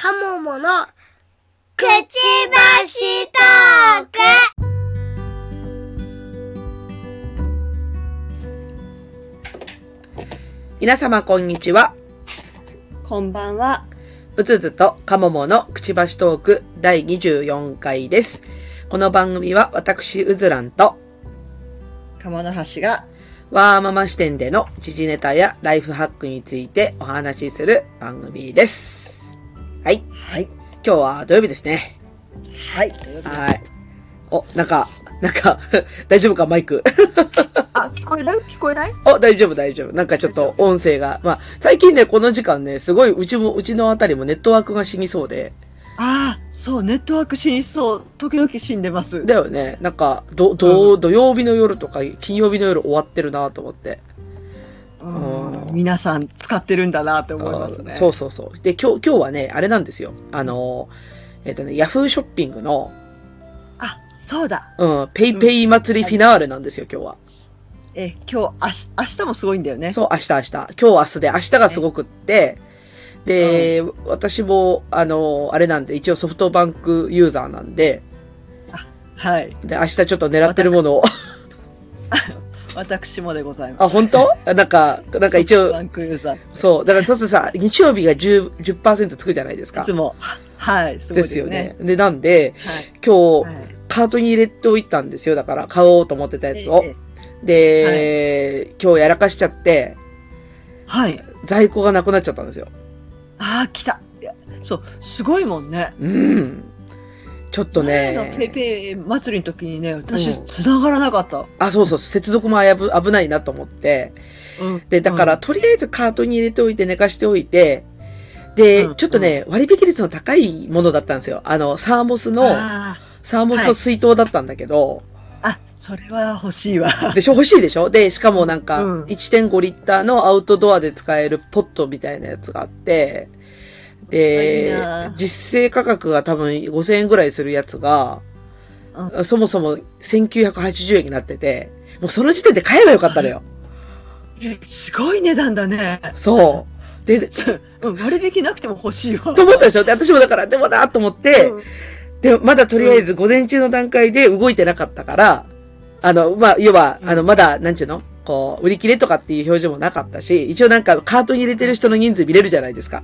カモモのくちばしトーク皆様こんにちは。こんばんは。うつずとかもものくちばしトーク第24回です。この番組は私うずらんと鴨の橋が、ワーママ視点での時事ネタやライフハックについてお話しする番組です。はい。はい。今日は土曜日ですね。はい。はい。お、なんか、なんか、大丈夫かマイク。あ、聞こえる聞こえない？お、大丈夫大丈夫。なんかちょっと音声が。まあ、最近ね、この時間ね、すごいうちも、うちのあたりもネットワークが死にそうで。ああ、そう、ネットワーク死にそう。時々死んでます。だよね。なんか、ど、ど、土曜日の夜とか、金曜日の夜終わってるなと思って。うんうん皆さん使ってるんだなって思いますね。あそうそうそう。で、今日、今日はね、あれなんですよ。あの、えっ、とね、ヤフーショッピングの、あ、そうだ。うん、ペイペイ祭りフィナーレなんですよ、今日は。え、今日、あし明日もすごいんだよね。そう、明日、明日。今日、明日で、明日がすごくって、で、私も、あの、あれなんで、一応ソフトバンクユーザーなんで、はい。で、明日ちょっと狙ってるものを、私もでございます。あ、本当？なんか、なんか一応バ、ンクユーザー。いそう、だからそうするとさ、日曜日が10、10%つくじゃないですかつ。も、はい、すごいでですすねよね。。で、なんで、はい。今日、はいカートに入れておいたんですよ。だから、買おうと思ってたやつを。えで、今日やらかしちゃって、はい。在庫がなくなっちゃったんですよ。ああ、来た。そう、すごいもんね。うん。ちょっと前のペイね、ペイ祭りの時にね、私、うん。繋がらなかった。あ、そうそう、接続も危ぶ危ないなと思って。うん。で、だから、とりあえずカートに入れておいて寝かしておいて、で、うん。ちょっとね、割引率の高いものだったんですよ。あの、サーモスの、あサーモスの水筒だったんだけど、ーあ、それは欲しいわ。でしょ欲しいでしょ？で、しかもなんか、うん。1.5リッターのアウトドアで使えるポットみたいなやつがあって、いいでな、実勢価格が多分5000円ぐらいするやつが、そもそも1980円になってて、もうその時点で買えばよかったのよ。えすごい値段だね。そう。で、うん割引なくても欲しいわ。と思ったでしょ？で、私もだから、でもなと思って、うんで、まだとりあえず午前中の段階で動いてなかったから、あの、まあ、要は、うんあの、まだ、なんちゅうの？こう、売り切れとかっていう表示もなかったし、一応なんかカートに入れてる人の人数見れるじゃないですか。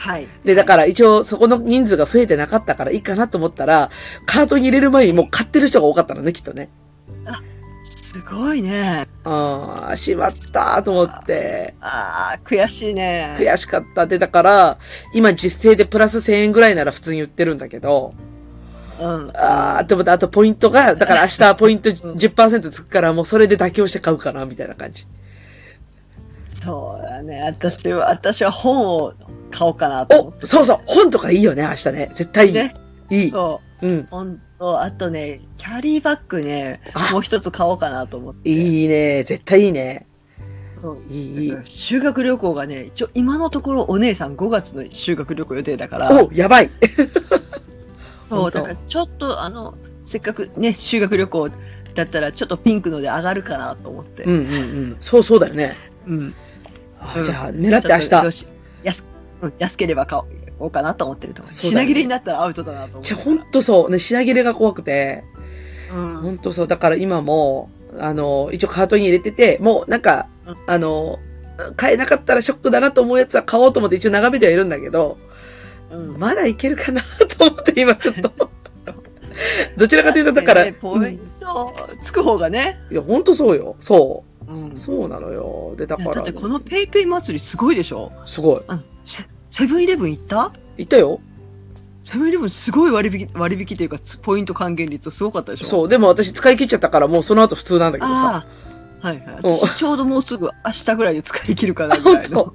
はい。で、だから一応そこの人数が増えてなかったからいいかなと思ったら、カートに入れる前にもう買ってる人が多かったのね、きっとね。すごいね。ああ、しまったと思って、ああ、悔しいね。悔しかった。で、だから、今実勢でプラス1000円ぐらいなら普通に売ってるんだけど、うん。ああ、でもあとポイントが、だから明日ポイント10%つくからもうそれで妥協して買うかな、みたいな感じ。そうだね。私は、私は本を買おうかなと思っお、そうそう、本とかいいよね、明日ね。絶対いい。て。ね。いい。そう。うん。本と、あとね、キャリーバッグねあ、もう一つ買おうかなと思って。いいね。絶対いいね。そういい。修学旅行がね、一応今のところお姉さん5月の修学旅行予定だから、お、やばい。そう、だからちょっとあの、せっかくね、修学旅行だったらちょっとピンクので上がるかなと思って。うんうんうん。そうそうだよね。うん。あうんじゃあ、狙って明日。安うん安ければ買おうかなと思ってるとね品切れになったらアウトだなと思じゃあ、ほんとそう。ね、品切れが怖くて。うんほんとそう。だから今も、あの、一応カートに入れてて、もうなんかうん、あの、買えなかったらショックだなと思うやつは買おうと思って一応眺めてはいるんだけど、うんまだいけるかなと思って今ちょっと。どちらかというと、だから、ねポイントつく方がね。いや、ほんとそうよ。そう。うんそうなのよ。で、だから、だってこのペイペイ祭りすごいでしょ？すごい。あのセセブンイレブン行った？行ったよ。セブンイレブンすごい割引割引っていうかつポイント還元率すごかったでしょ？そう。でも私使い切っちゃったから、もうその後普通なんだけどさ。はいはいうん私ちょうどもうすぐ明日ぐらいで使い切るかなぐ本らいの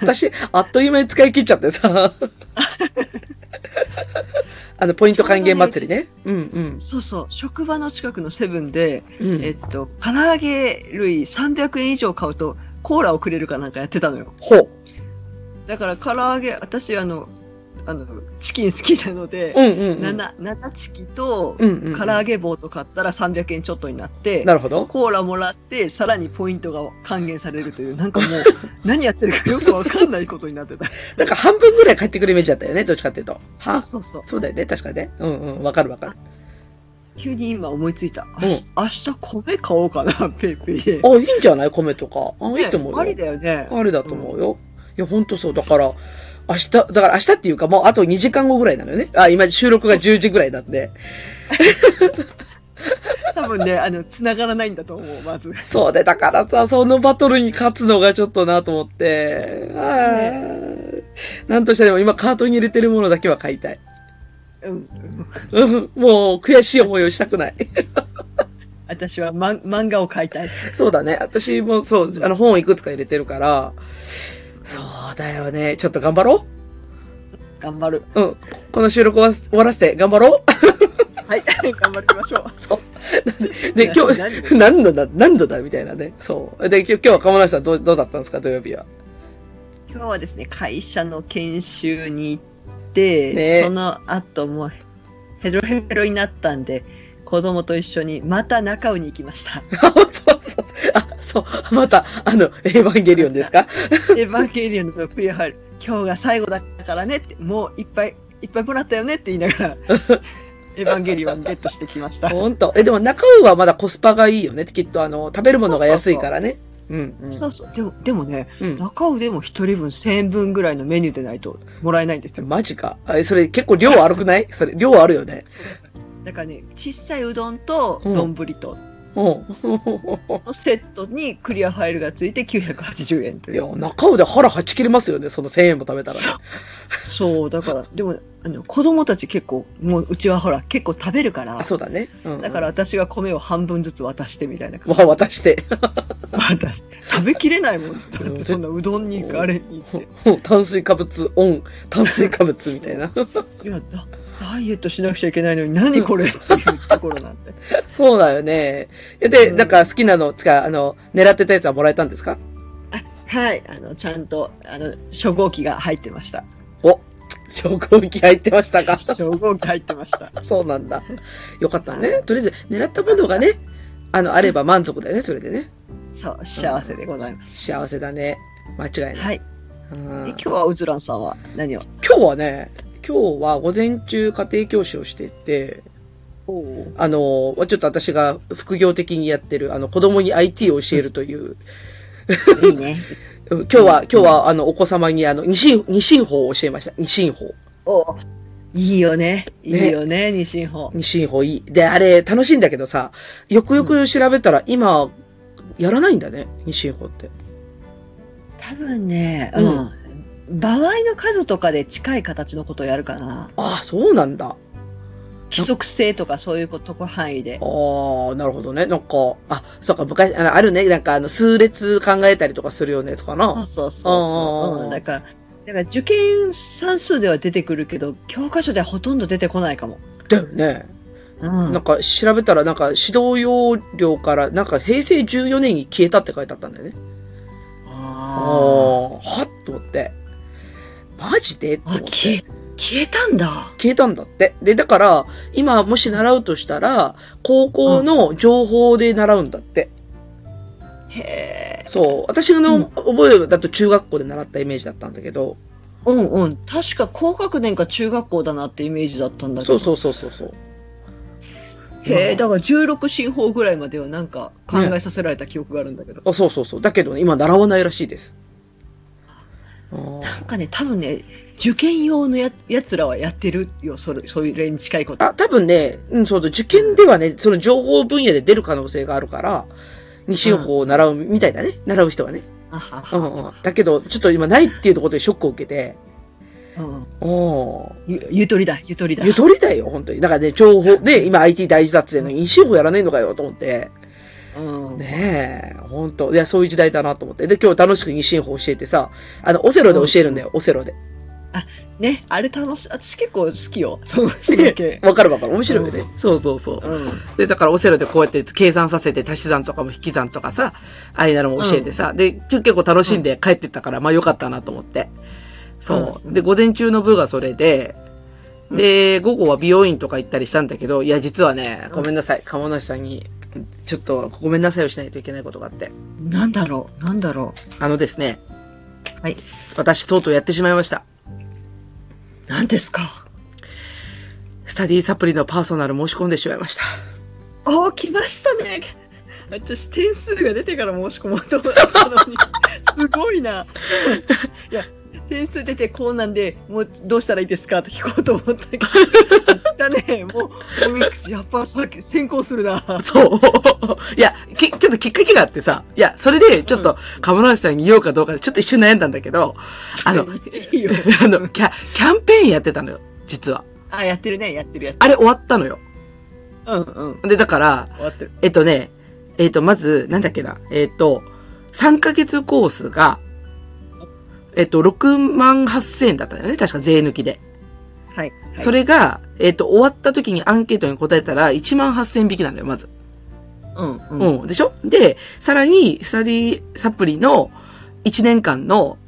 当私、あっという間に使い切っちゃってさ。あの、ポイント還元祭りね。うんうん。そうそう職場の近くのセブンで、うん。えっと唐揚げ類300円以上買うとコーラをくれるかなんかやってたのよほう。だから唐揚げ私あのあの、チキン好きなので、うんうん、うん。7、7チキと、うんうんうん。唐揚げ棒と買ったら300円ちょっとになって、なるほど。コーラもらって、さらにポイントが還元されるという、なんかもう、何やってるかよくわかんないことになってた。なんか半分ぐらい帰ってくるイメージだったよね、どっちかっていうと。そうそうそう。そうだよね、確かね。うんうん、わかるわかる。急に今思いついた。うん明日米買おうかな、ペイペイで。あ、いいんじゃない米とか。あ、いいと思うよ。ありだよね。あれだと思うよ。いや、ほんとそう。だから、明日、だから明日っていうかもうあと2時間後ぐらいなのよね。あ、今収録が10時ぐらいなんで。多分ね、あの、繋がらないんだと思う、まず。そうで、だからさ、そのバトルに勝つのがちょっとなと思って。あーなんとしてでも今カートに入れてるものだけは買いたい。うん。うん、もう悔しい思いをしたくない。私はま漫画を買いたい。そうだね。私もそう、あの本いくつか入れてるから、そうだよね。ちょっと頑張ろ頑張る。う。うん。この収録は終わらせて頑張ろう。はい、頑張りましょう。そう。で、今日、何何？度だ、何度だ？みたいなね。そう。で、今日今日は鴨梨さんどうどうだったんですか？土曜日は。今日はですね、会社の研修に行って、ねその後もうヘロヘロになったんで、子供と一緒にまた中尾に行きました。あ、そうそう。あ、そう。また、あの、エヴァンゲリオンですか？エヴァンゲリオンのプリアハル、今日が最後だからねって、もういっぱいいっぱいもらったよねって言いながら、エヴァンゲリオンゲットしてきました。ほんと。え、でも中尾はまだコスパがいいよね。きっとあの、食べるものが安いからね。うん、うん。そうそう。でも、でもね、うん。中尾でも一人分1000円分ぐらいのメニューでないともらえないんですよ。マジか。あそれ結構量悪くない？それ、量あるよね。だからね、小さいうどんとうん丼とうん。のセットにクリアファイルがついて980円といやいう。、中尾で腹はち切れますよね。その1000円も食べたらね。そう、だから、でも、あの、子供たち結構、もううちはほら、結構食べるからあ、、そうだね。うん、うん。だから、私が米を半分ずつ渡してみたいな感まあ、渡して。じ。渡し食べきれないもん。だってそんなうどんにあれにって。炭水化物オン、炭水化物みたいな。いや、だダイエットしなくちゃいけないのに何これっていうところなんで。そうだよね。で、うんなんか好きなの、つか、あの、狙ってたやつはもらえたんですか？あはい、あの、ちゃんと、あの、初号機が入ってました。お昇降機入ってましたか？初号機入ってました。そうなんだ。よかったね。とりあえず、狙ったものがね、あの、あれば満足だよね、それでね。そう、幸せでございます。幸せだね。間違いない。はい。うんで今日はうずらんさんは何を？今日はね、今日は午前中家庭教師をしてて、あの、ちょっと私が副業的にやってる、あの、子供に IT を教えるという、いいね。う ん今日は、今日は、あの、お子様に、あの、二進、二進法を教えました。二進法。おいいよね。いねいよね、二進法。二進法いい。で、あれ、楽しいんだけどさ、よくよく調べたら、今、やらないんだね、二進法って。多分ね、ううんん。場合の数とかで近い形のことをやるかな。ああ、そうなんだ。規則性とかそういうことこ範囲で。ああ、なるほどね。なんか、あ、そうか、昔、あの、あるね。なんか、あの、数列考えたりとかするようなやつかな。そうそうそう。うん、だから、だから受験算数では出てくるけど、教科書ではほとんど出てこないかも。だよね。うん。なんか、調べたら、なんか、指導要領から、なんか、平成14年に消えたって書いてあったんだよね。ああ、あはっと思って。マジで？って思って。消え、消えたんだ。消えたんだって。で、だから、今もし習うとしたら、高校の情報で習うんだって。へえ。そう。私のうん覚えだと中学校で習ったイメージだったんだけど。うんうん。確か高学年か中学校だなってイメージだったんだけど。そうそうそうそうそう。へえ、だから16進法ぐらいまではなんか考えさせられた記憶があるんだけど。あそうそうそう。だけどね、今習わないらしいです。なんかね、多分ね、受験用のややつらはやってるよ、それ、そういう例に近いこと。あ、多分ね、うん、そうだ、受験ではね、その情報分野で出る可能性があるから、二進法を習うみたいだね。習う人はね。あはうんはうん。だけど、ちょっと今ないっていうところでショックを受けて、うんおゆゆとりだ、ゆとりだ。ゆとりだよ、本当に。だからね、情報、で、今 IT 大事だっつってんのに、二進法やらねえのかよ、と思って。うん。ねえ、本当いや、そういう時代だなと思って。で、今日楽しく二進法教えてさ、あの、オセロで教えるんだよ、オセロで。ね、あれ楽しい。私結構好きよ。そ。わかるわかる。面白いよね。そうそうそう。うん。で、だからオセロでこうやって計算させて足し算とかも引き算とかさ、ああいうのも教えてさ、で、結構楽しんで帰ってったから、まあよかったなと思って。そう。うんで、午前中の部がそれで、で、午後は美容院とか行ったりしたんだけど、いや、実はね、ごめんなさい。鴨梨さんに、ちょっとごめんなさいをしないといけないことがあって。なんだろう、なんだろあのですね、う。はい。私とうとうやってしまいました。何ですか？スタディサプリのパーソナル申し込んでしまいました。おー、来ましたね。私、点数が出てから申し込もうと思ったのに、すごいな。いや、点数出てこうなんで、もうどうしたらいいですかって聞こうと思ったけど、だね、もう、オミックス、やっぱさっき先行するな。そう。いや、き、ちょっときっかけがあってさ、いや、それで、ちょっと、鴨梨さんに言おうかどうかで、ちょっと一瞬悩んだんだけど、あの、いいよ。あの、キャ、キャンペーンやってたのよ、実は。あ、やってるね、やってるやつ。あれ終わったのよ。うんうん。で、だから。えっとね、えっと、まず、なんだっけな、えっと、3ヶ月コースが、えっと、6万8000円だったよね、確か税抜きで。はい。それが、えっと、終わった時にアンケートに答えたら、1万8000引きなんだよ、まず。うんうん。うん。でしょ？で、さらに、スタディサプリの1年間の、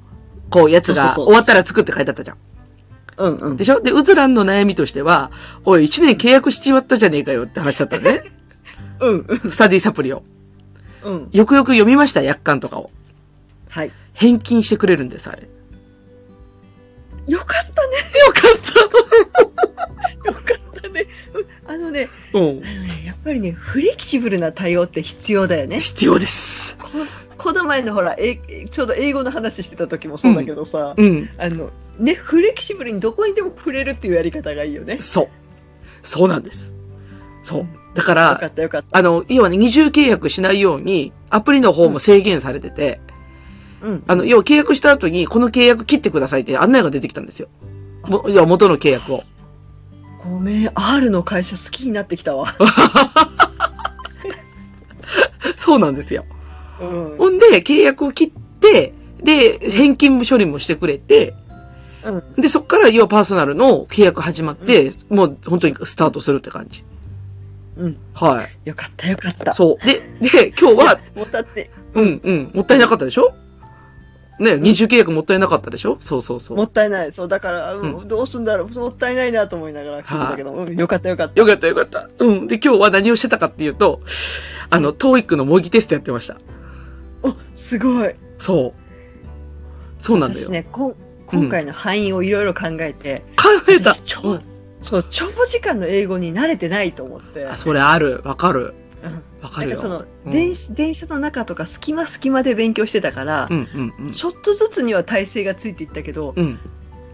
こう、やつが終わったら作って書いてあったじゃん。うんうんで。しょ？で、ウズランの悩みとしては、おい、1年契約しちまったじゃねえかよって話だったのね。う んうん。スタディサプリを。うん。よくよく読みました、約款とかを。はい。返金してくれるんです、あれ。よかったね。よかっ よかったね。うんあのね、たうん。やっぱりね、フレキシブルな対応って必要だよね。必要です。ここの前のほら、えちょうど英語の話してた時もそうだけどさ、うん。あの、ね、フレキシブルにどこにでも触れるっていうやり方がいいよね。そう。そうなんです。そう。だか、らかった。あの、要はね、二重契約しないように、アプリの方も制限されてて、うん。あの、要は契約した後に、この契約切ってくださいって案内が出てきたんですよ。も、要は元の契約を。ごめん、R の会社好きになってきたわ。そうなんですよ。うん。ほんで、契約を切って、で、返金処理もしてくれて、うん。で、そっから、要はパーソナルの契約始まって、もう本当にスタートするって感じ。うん。はい。よかったよかった。そう。で、で、今日は、もったって、うんうん、もったいなかったでしょ？ね、二重契約もったいなかったでしょ？そうそうそう。もったいない。そう、だから、うんうどうすんだろう？もったいないなと思いながら聞いてたけど、うん、よかったよかった。よかったよかった。うん。で、今日は何をしてたかっていうと、あの、トーイックの模擬テストやってました。お、すごい。そう。そうなんだよ。私ね、こん今回の範囲をいろいろ考えて、考えたうんそう、長時間の英語に慣れてないと思って。あ、それある。わかる。うんわかるよ。その、うん電子電車の中とか隙間隙間で勉強してたから、うんうんうん。ちょっとずつには体勢がついていったけど、うん。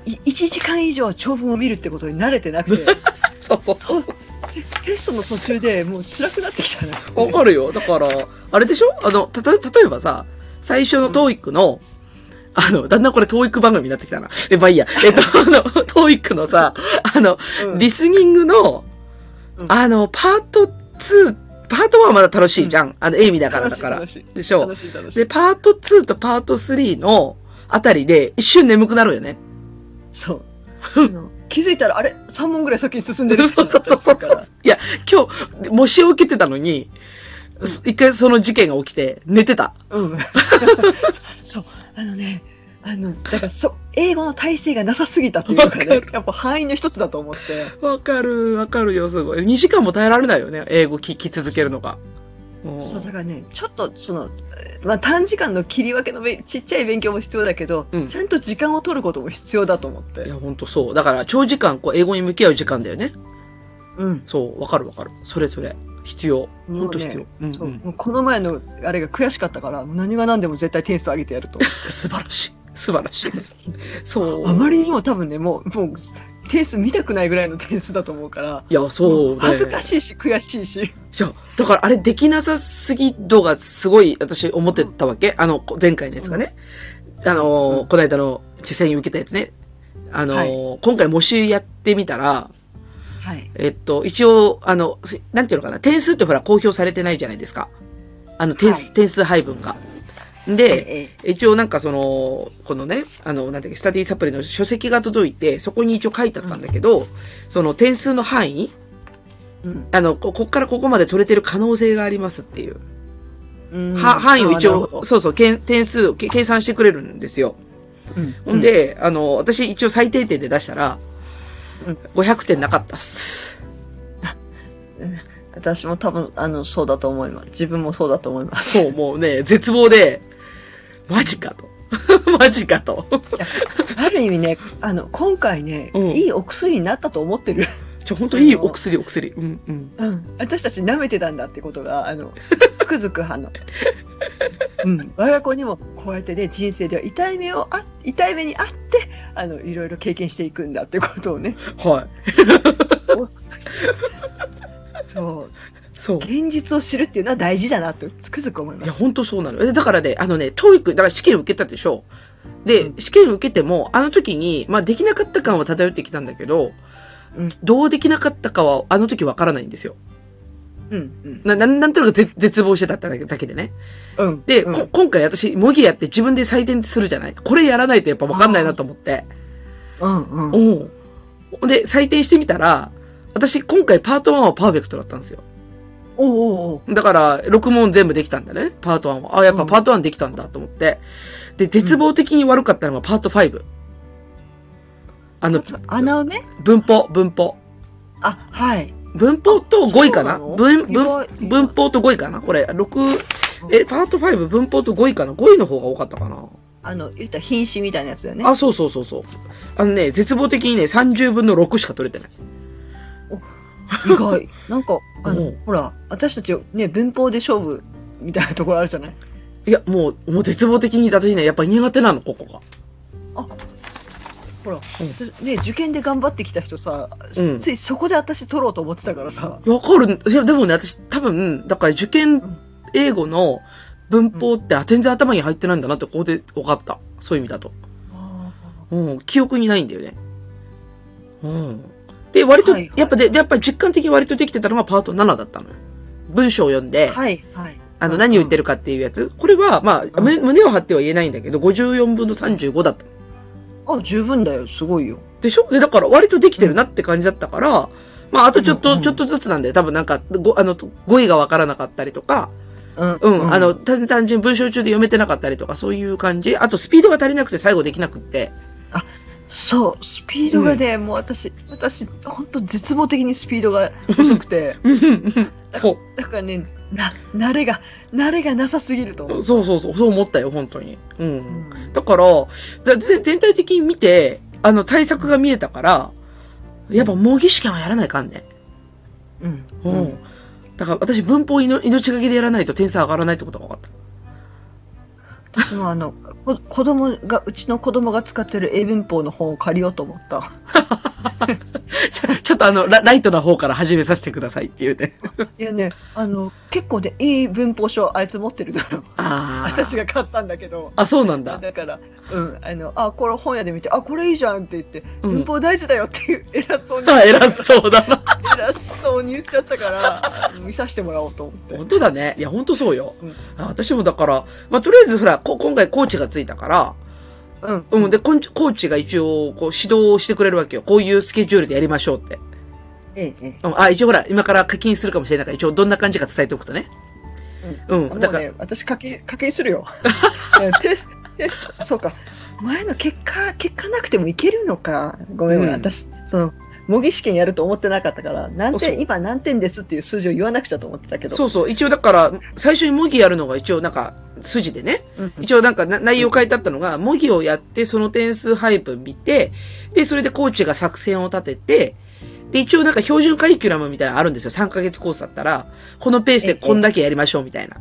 い1時間以上長文を見るってことに慣れてなくて そうそうそう。テテストの途中でもう辛くなってきたね。わかるよ。だから、あれでしょ？あの、たと、例えばさ、最初の TOEIC の、あの、だんだんこれ TOEIC 番組になってきたな。え、まあいいや。えっと、あの、 TOEIC のさ、あの、うんリスニングの、うんあの、パート2、パート1はまだ楽しいじゃん。あの、エイミだからだから。でしょ？で、パート2とパート3のあたりで一瞬眠くなるよね。そう。気づいたら、あれ ?3 問ぐらい先に進んでるそうそうそうそう。いや、今日、模試を受けてたのに、一回その事件が起きて、寝てた。うん。そう、あのね、あの、だからそ、英語の体制がなさすぎたっていうかねる、やっぱ範囲の一つだと思って。わかる、わかるよ、すごい。2時間も耐えられないよね、英語聞き続けるのが。うんそう、だからね、ちょっと、その、えーまあ、短時間の切り分けのべちっちゃい勉強も必要だけど、うんちゃんと時間を取ることも必要だと思っていや、。ほんとそう。だから、長時間、こう、英語に向き合う時間だよね。うん。そう、わかるわかる。それそれ。必要。ほんと必要。うんこの前のあれが悔しかったから、何が何でも絶対点数上げてやると。素晴らしい。素晴らしいです。そう。あまりにも多分ね、もう、もう、点数見たくないぐらいの点数だと思うから、いや、そうね。恥ずかしいし、悔しいし。じゃあ、だからあれできなさすぎ度がすごい私思ってたわけ？あの、前回のやつがね。あのー、うんこの間の実際に受けたやつね。あのー今回模試やってみたら、はい。えっと、一応、あの、せなんていうのかな、点数ってほら公表されてないじゃないですか。あの、点数、はい点数配分が。で、ええ一応なんかその、このね、あの、なんていうか、スタディサプリの書籍が届いて、そこに一応書いてあったんだけど、その点数の範囲うんあの、こ、こっからここまで取れてる可能性がありますっていう。うんは、範囲を一応、そうそう、けん点数をけ計算してくれるんですよ。うんほん、で、あの、私一応最低点で出したら、うん500点なかったっす。う ん私も多分、あの、そうだと思います。自分もそうだと思います。そう、もうね、絶望で、マジかと。マジかと。ある意味ね、あの、今回ね、うんいいお薬になったと思ってる。ちょ、本当いいお薬、お薬。うん、うん。うん。私たち舐めてたんだってことが、あの、つくづく、あの、うん。我が子にもこうやってね、人生では痛い目をあ、痛い目にあって、あの、いろいろ経験していくんだってことをね、はい。そう、そう。現実を知るっていうのは大事だなとつくづく思いいや、ます。本当そうなの。えだからね、あのね、トーイック、だから試験を受けたでしょ。で、うん試験を受けても、あの時に、まあ、できなかった感は漂ってきたんだけど、うんどうできなかったかは、あの時わからないんですよ。うん、うん。な、なんなんとなく絶絶望してただけだけでね。うん。で、うんこ今回私、模擬やって自分で採点するじゃないこれやらないとやっぱわかんないなと思って。うん、うん。で、採点してみたら、私、今回パート1はパーフェクトだったんですよ。おうおうだから、6問全部できたんだね、パート1は。あ、やっぱパート1できたんだと思って。で、絶望的に悪かったのがパート5。あの、穴埋め？文法、文法。あ、はい。文法と5位かな？文、文、文法と5位かな？これ、6、え、パート5、文法と5位かな ?5 位の方が多かったかな？あの、言ったら品詞みたいなやつだよね。あ、そうそうそうそう。あのね、絶望的にね、30分の6しか取れてない。意外。なんか、あのうん、ほら、私たちね、文法で勝負みたいなところあるじゃない？いや、もう、もう絶望的に私ね、やっぱ苦手なの、ここが。ほら、うんね、受験で頑張ってきた人さ、うんついそこで私取ろうと思ってたからさ。わかる。いや、でもね、私多分、だから受験英語の文法って、あ全然頭に入ってないんだなって、ここで分かった。そういう意味だと。うん、記憶にないんだよね。うん。で、割と、やっぱで、でやっぱり実感的に割とできてたのがパート7だったのよ。文章を読んで、はい、はい。あの、何を言ってるかっていうやつ。これは、まあ、胸を張っては言えないんだけど、54分の35だった。あ、十分だよ。すごいよ。でしょ？で、だから割とできてるなって感じだったから、まあ、あとちょっと、ちょっとずつなんだよ。多分なんか、ご、あの、語彙がわからなかったりとか、うん。うん、あの、、単単純に文章中で読めてなかったりとか、そういう感じ。あと、スピードが足りなくて最後できなくって。そう、スピードがね、もう私、私、本当絶望的にスピードが遅くて、そだからね、な、慣れが、慣れがなさすぎると思う。う。そうそうそう、そう思ったよ、本当に。うん。うん。だから、全体的に見て、あの、対策が見えたから、やっぱ模擬試験はやらないかん。ね。うん。う。うん。ん。だから私、文法命がけでやらないと点数上がらないってことが分かった。私もあの、子供が、うちの子供が使ってる英文法の本を借りようと思った。ちょっとあのラ、ライトな方から始めさせてくださいっていうね。いやね、あの、結構ね、いい文法書あいつ持ってるのよ。ああ。私が買ったんだけど。あ、そうなんだ。だから、うん、あの、あ、これ本屋で見て、あ、これいいじゃんって言って、うん文法大事だよっていう偉そうに、あ、偉そうだな。偉そうに言っちゃったから、見させてもらおうと思って。本当だね。いや、本当そうよ。うんあ私もだから、まあ、とりあえずほら、こ今回コーチがついたから、うん。うん。で、コーチが一応、こう、指導をしてくれるわけよ。こういうスケジュールでやりましょうって。ええ、ええ。うん。あ、一応ほら、今から課金するかもしれないから、一応どんな感じか伝えておくとね。うん。もだから、うね、私課金、課金するよ。テステスト、そうか。前の結果、結果なくてもいけるのか。ごめんごめん。うん私、その、模擬試験やると思ってなかったから、何点、今何点ですっていう数字を言わなくちゃと思ってたけど。そうそう。一応だから、最初に模擬やるのが一応なんか、筋でね。うん。一応なんかな内容書いてあったのが、模擬をやって、その点数配分見て、で、それでコーチが作戦を立てて、で、一応なんか標準カリキュラムみたいなのあるんですよ。3ヶ月コースだったら、このペースでこんだけやりましょうみたいな。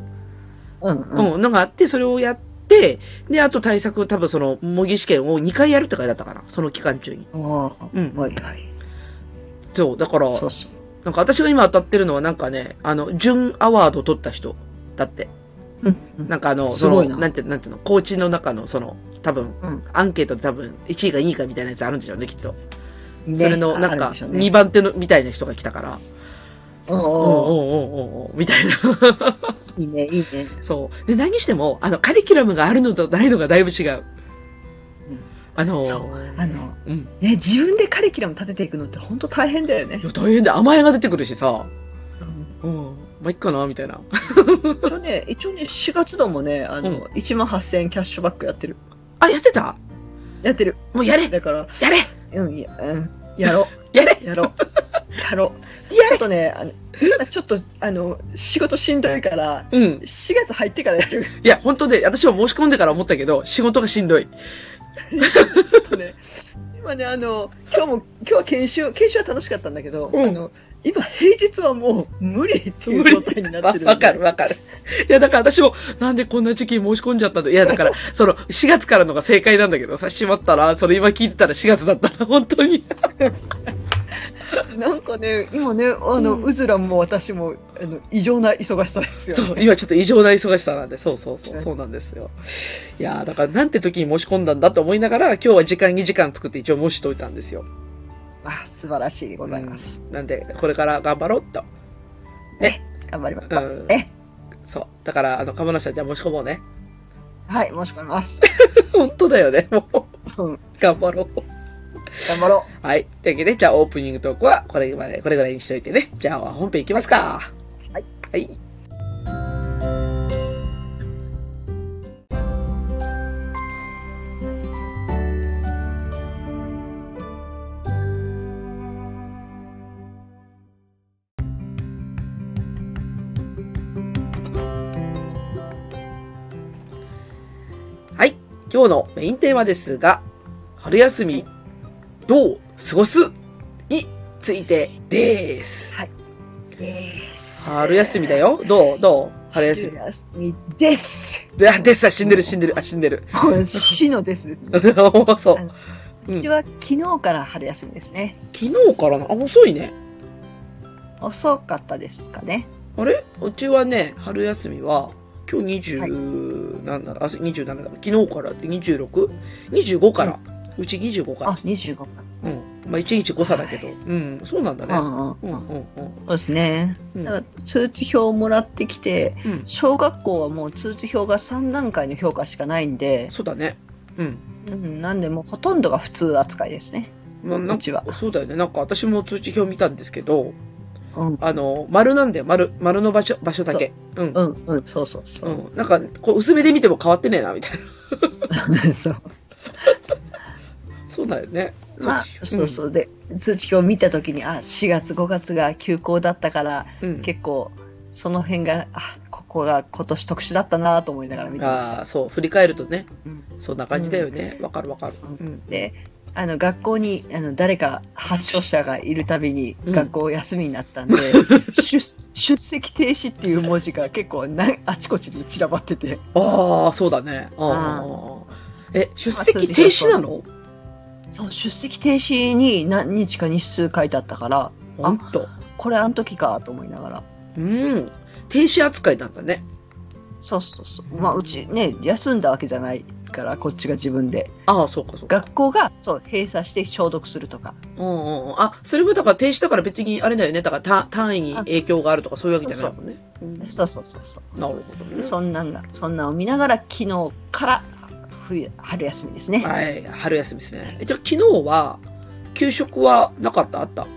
うん、うん。うん、のがあって、それをやって、で、あと対策、多分その模擬試験を2回やるって書いてあったかな。その期間中に。ああ、うんはいはい。そう、だから、そうそう。なんか私が今当たってるのはなんかね、あの、準アワード取った人だって。うんうんなんかあの、その、ななんて、なんていうの、コーチの中の、その、多分、うんアンケートで多分、1位か2位かみたいなやつあるんでしょうね、きっと。ねそれの、なんか、あるでしょうね2番手の、みたいな人が来たから、おうおうおうおみたいな。いいね、いいね。そう。で、何しても、あの、カリキュラムがあるのとないのがだいぶ違う。あの。あの、うん。ね、自分でカリキュラム立てていくのって本当大変だよねい。や、大変で甘えが出てくるしさ、うんうん。まあ、いっかな、みたいな。一応ね、一応ね、4月度もね、あの、うん1万8000円キャッシュバックやってる。あ、やってた？やってる。もうやれだから、やれうん、やうん、やろ やれう。やろう。やろう。やれちょっとね、あの今ちょっと、あの、仕事しんどいから、うん。4月入ってからやる。いや、本当ね、私も申し込んでから思ったけど、仕事がしんどい。ちょっとね、今ね、あの、今日も、今日は研修、研修は楽しかったんだけど、うんあの、今平日はもう無理っていう状態になわってる。わかるわかる。いや、だから私も、なんでこんな時期に申し込んじゃったんだいや、だから、その、4月からのが正解なんだけどさ、しまったら、それ今聞いてたら4月だったら、本当に。なんかね、今ね、あの、うずらも私も、あの、異常な忙しさですよ、ね。そう、今ちょっと異常な忙しさなんで、そうそうそう、そうなんですよ。いやーだからなんて時に申し込んだんだと思いながら、今日は時間2時間作って一応申しといたんですよ。あ、素晴らしいでございます。うんなんで、これから頑張ろうと。頑張ります。うん。え、そう。だから、あの、鴨梨さんじゃあ申し込もうね。はい、申し込みます。本当だよね。もう、うん、頑張ろう。頑張ろはい。というわけで、じゃあオープニングトークはこれまで、これぐらいにしといてね。じゃあ本編いきますか。はい。はい。はい。今日のメインテーマですが、春休み、どう過ごす？についてです。はい。春休みだよ。どう？どう？春休春休みです。あ、ですさ、死んでる死んでる。あ、死んでる。死のですですね。そううちは昨日から春休みですね。昨日からな、あ、遅いね。遅かったですかね。あれ？うちはね、春休みは、今日27、あ、27だから、昨日からって？26?25 から。うち25かあら。、25か。うん。まあ、1日誤差だけど。はいうん、そうなんだね。うんうんうん。そうですね。うんだから通知表をもらってきて、うん。小学校はもう通知表が3段階の評価しかないんで、そうだね。うん。うん、なんでもうほとんどが普通扱いですね。まあ、なんうちはか、そうだよね。なんか私も通知表見たんですけど、うん、あの、丸なんだよ。丸、丸の場所、場所だけ。うん。うん、うん、そうそうそうう。ん。なんか、こう、薄めで見ても変わってねえな、みたいな。そうそうだよね。まあ、そうそうで、通知表を見たときに、あ、4月、5月が休校だったから、うん。うん。結構、その辺が、あ、ここが今年特殊だったなと思いながら見てましたああ、。そう、振り返るとね、うんそんな感じだよね。わ、かるわかる。うん。で、あの学校にあの誰か発症者がいるたびにうん学校休みになったんで、出出席停止っていう文字が結構なあちこちに散らばってて、ああ、そうだね。ああ。え、出席停止なの？そう出席停止に何日か日数書いてあったから、ほんと。これあの時かと思いながら。うん。停止扱いなんだね。そうそうそう。まあうちね休んだわけじゃないからこっちが自分でああ、そうかそうか。学校がそう閉鎖して消毒するとか。うんうんうん。あ、それもだから停止だから別にあれだよね。だから単単位に影響があるとかそういうわけじゃないもんね。うんそうそうそうそう。なるほどね。そんなんがそんなんを見ながら昨日から冬春休みですね。はい、春休みですね。えじゃあ昨日は、給食はなかった？あった？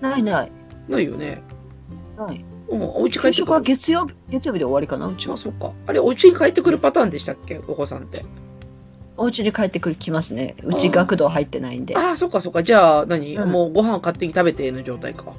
ないないないよね。ない。うん、お家帰給食はってくる。月曜日月曜日で終わりかなうちあ、は。そっか。あれ、お家に帰ってくるパターンでしたっけ？お子さんって。お家に帰ってくるきますね。うち学童入ってないんで。ああ、そっかそっか。じゃあ何、うんもうご飯勝手に食べての状態か。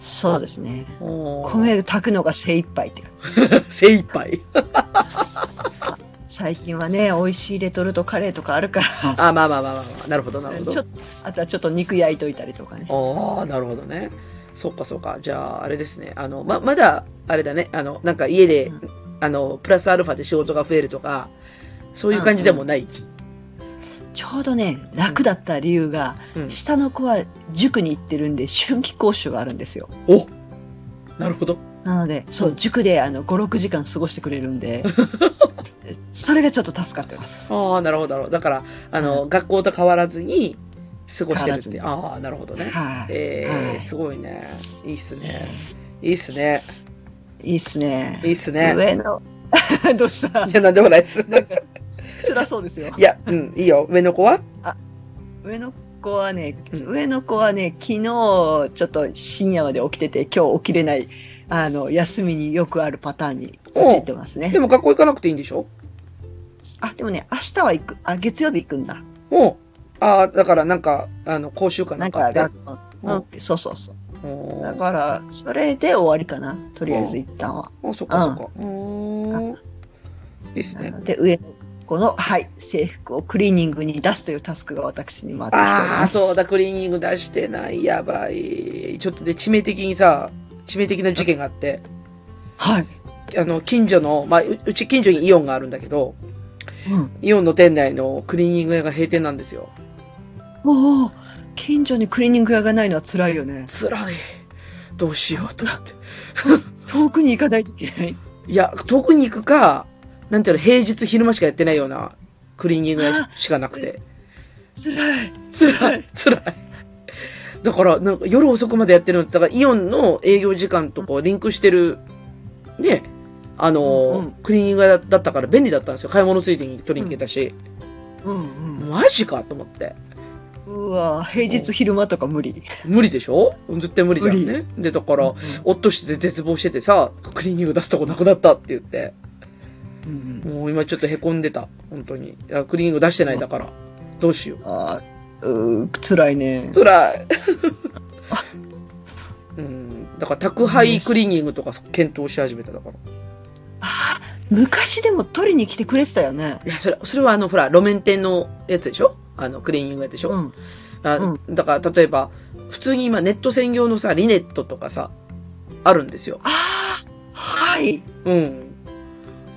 そうですね。米炊くのが精一杯って感じ。精一杯。最近はね、美味しいレトルトカレーとかあるから。あ、まあまあまあまあまあ。なるほど、なるほどあとはちょっと肉焼いといたりとかね。ああ、なるほどね。そっかそっか。じゃあ、あれですね。あの、ま、まだ、あれだね。あの、なんか家で、うんあの、プラスアルファで仕事が増えるとか、そういう感じでもない？ちょうどね、楽だった理由が、うん。下の子は塾に行ってるんで、春季講習があるんですよ。おなるほど。なので、そうう、ん塾であの5、6時間過ごしてくれるんで、それがちょっと助かってます。ああ、なるほど、なるほど。だから、あの、学校と変わらずに過ごしてるって。変ああ、なるほどね。はい、えーはいすごいね。いいっすね。いいっすね。いいっすね。いいっすね。上の、どうした？いや、なんでもないです。辛そうですよ。いや、うん、いいよ。上の子は？上の子はね、うん上の子はね、昨日ちょっと深夜まで起きてて、今日起きれない、あの、休みによくあるパターンに陥ってますねで。も学校行かなくていいんでしょ？あ、でもね、明日は行く。あ、月曜日行くんだ。おうああ、だからなんか、あの、講習かななんんか、かあって。学校うんうん、そうそうそう。だから、それで終わりかな。とりあえず一旦は。あ、そっかそっか。うーん。いいっすね。で、上のこの、はい、制服をクリーニングに出すというタスクが私に回ってああ。そうだ、クリーニング出してない。やばい。ちょっとで、致命的にさ、致命的な事件があって、はい。あの、近所の、まあ、ううち近所にイオンがあるんだけど、うん。イオンの店内のクリーニング屋が閉店なんですよ。おお、近所にクリーニング屋がないのは辛いよね。辛い。どうしようと思って。遠くに行かないといけない。いや、遠くに行くか、なんていうの、平日昼間しかやってないようなクリーニング屋しかなくて。辛い。辛い、辛い。だから、なんか夜遅くまでやってるのって、だからイオンの営業時間とこうリンクしてる、ね、あの、うんうんクリーニング屋だったから便利だったんですよ。買い物ついでに取りに行けたし。うんマジかと思って。うん。うわ平日昼間とか無理。無理でしょ？絶対無理じゃん無ね。で、だから、うん夫して絶望しててさ、クリーニング出すとこなくなったって言って、うんもう今ちょっと凹んでた。本当に。クリーニング出してないだから。どうしよう。あーうー辛いね。辛い。うん。だから宅配クリーニングとか検討し始めただから。昔でも取りに来てくれてたよね。いや、それ、それはあの、ほら、路面店のやつでしょ？あの、クリーニングやつでしょ、うん。あうだから、例えば、普通に今ネット専業のさ、リネットとかさ、あるんですよ。ああ、はい。うん。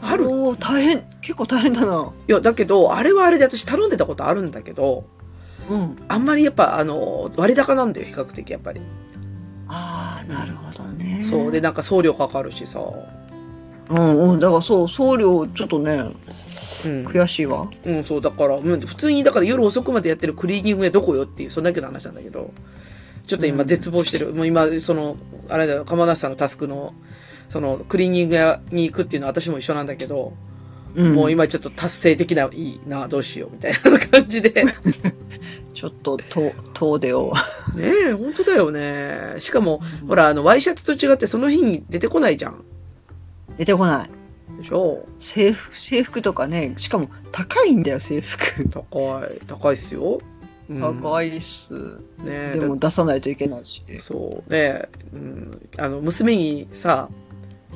ある？いおー大変、結構大変だな。や、だけど、あれはあれで私頼んでたことあるんだけど、うん。あんまりやっぱ、あの、割高なんだよ、比較的、やっぱり。ああ、なるほどね。そう。で、なんか送料かかるしさ。うんうん。だからそう、送料ちょっとね、うん。悔しいわ。うん、そう、だから、うん普通に、だから夜遅くまでやってるクリーニング屋どこよっていう、そんだけの話なんだけど、ちょっと今うん絶望してる。もう今、その、あれだよ、釜梨さんのタスクの、その、クリーニング屋に行くっていうのは私も一緒なんだけど、うんもう今ちょっと達成的な、いいな、どうしよう、みたいな感じで。ね ちょっと遠遠出を。え、本当だよね。しかも、ほら、あの、ワイシャツと違ってその日に出てこないじゃん。出てこない。でしょ制服、制服とかね、しかも高いんだよ、制服。高い、高いっすよ。うん、高いっす。ねえでも出さないといけないし。そうね、うん、あの、娘にさ、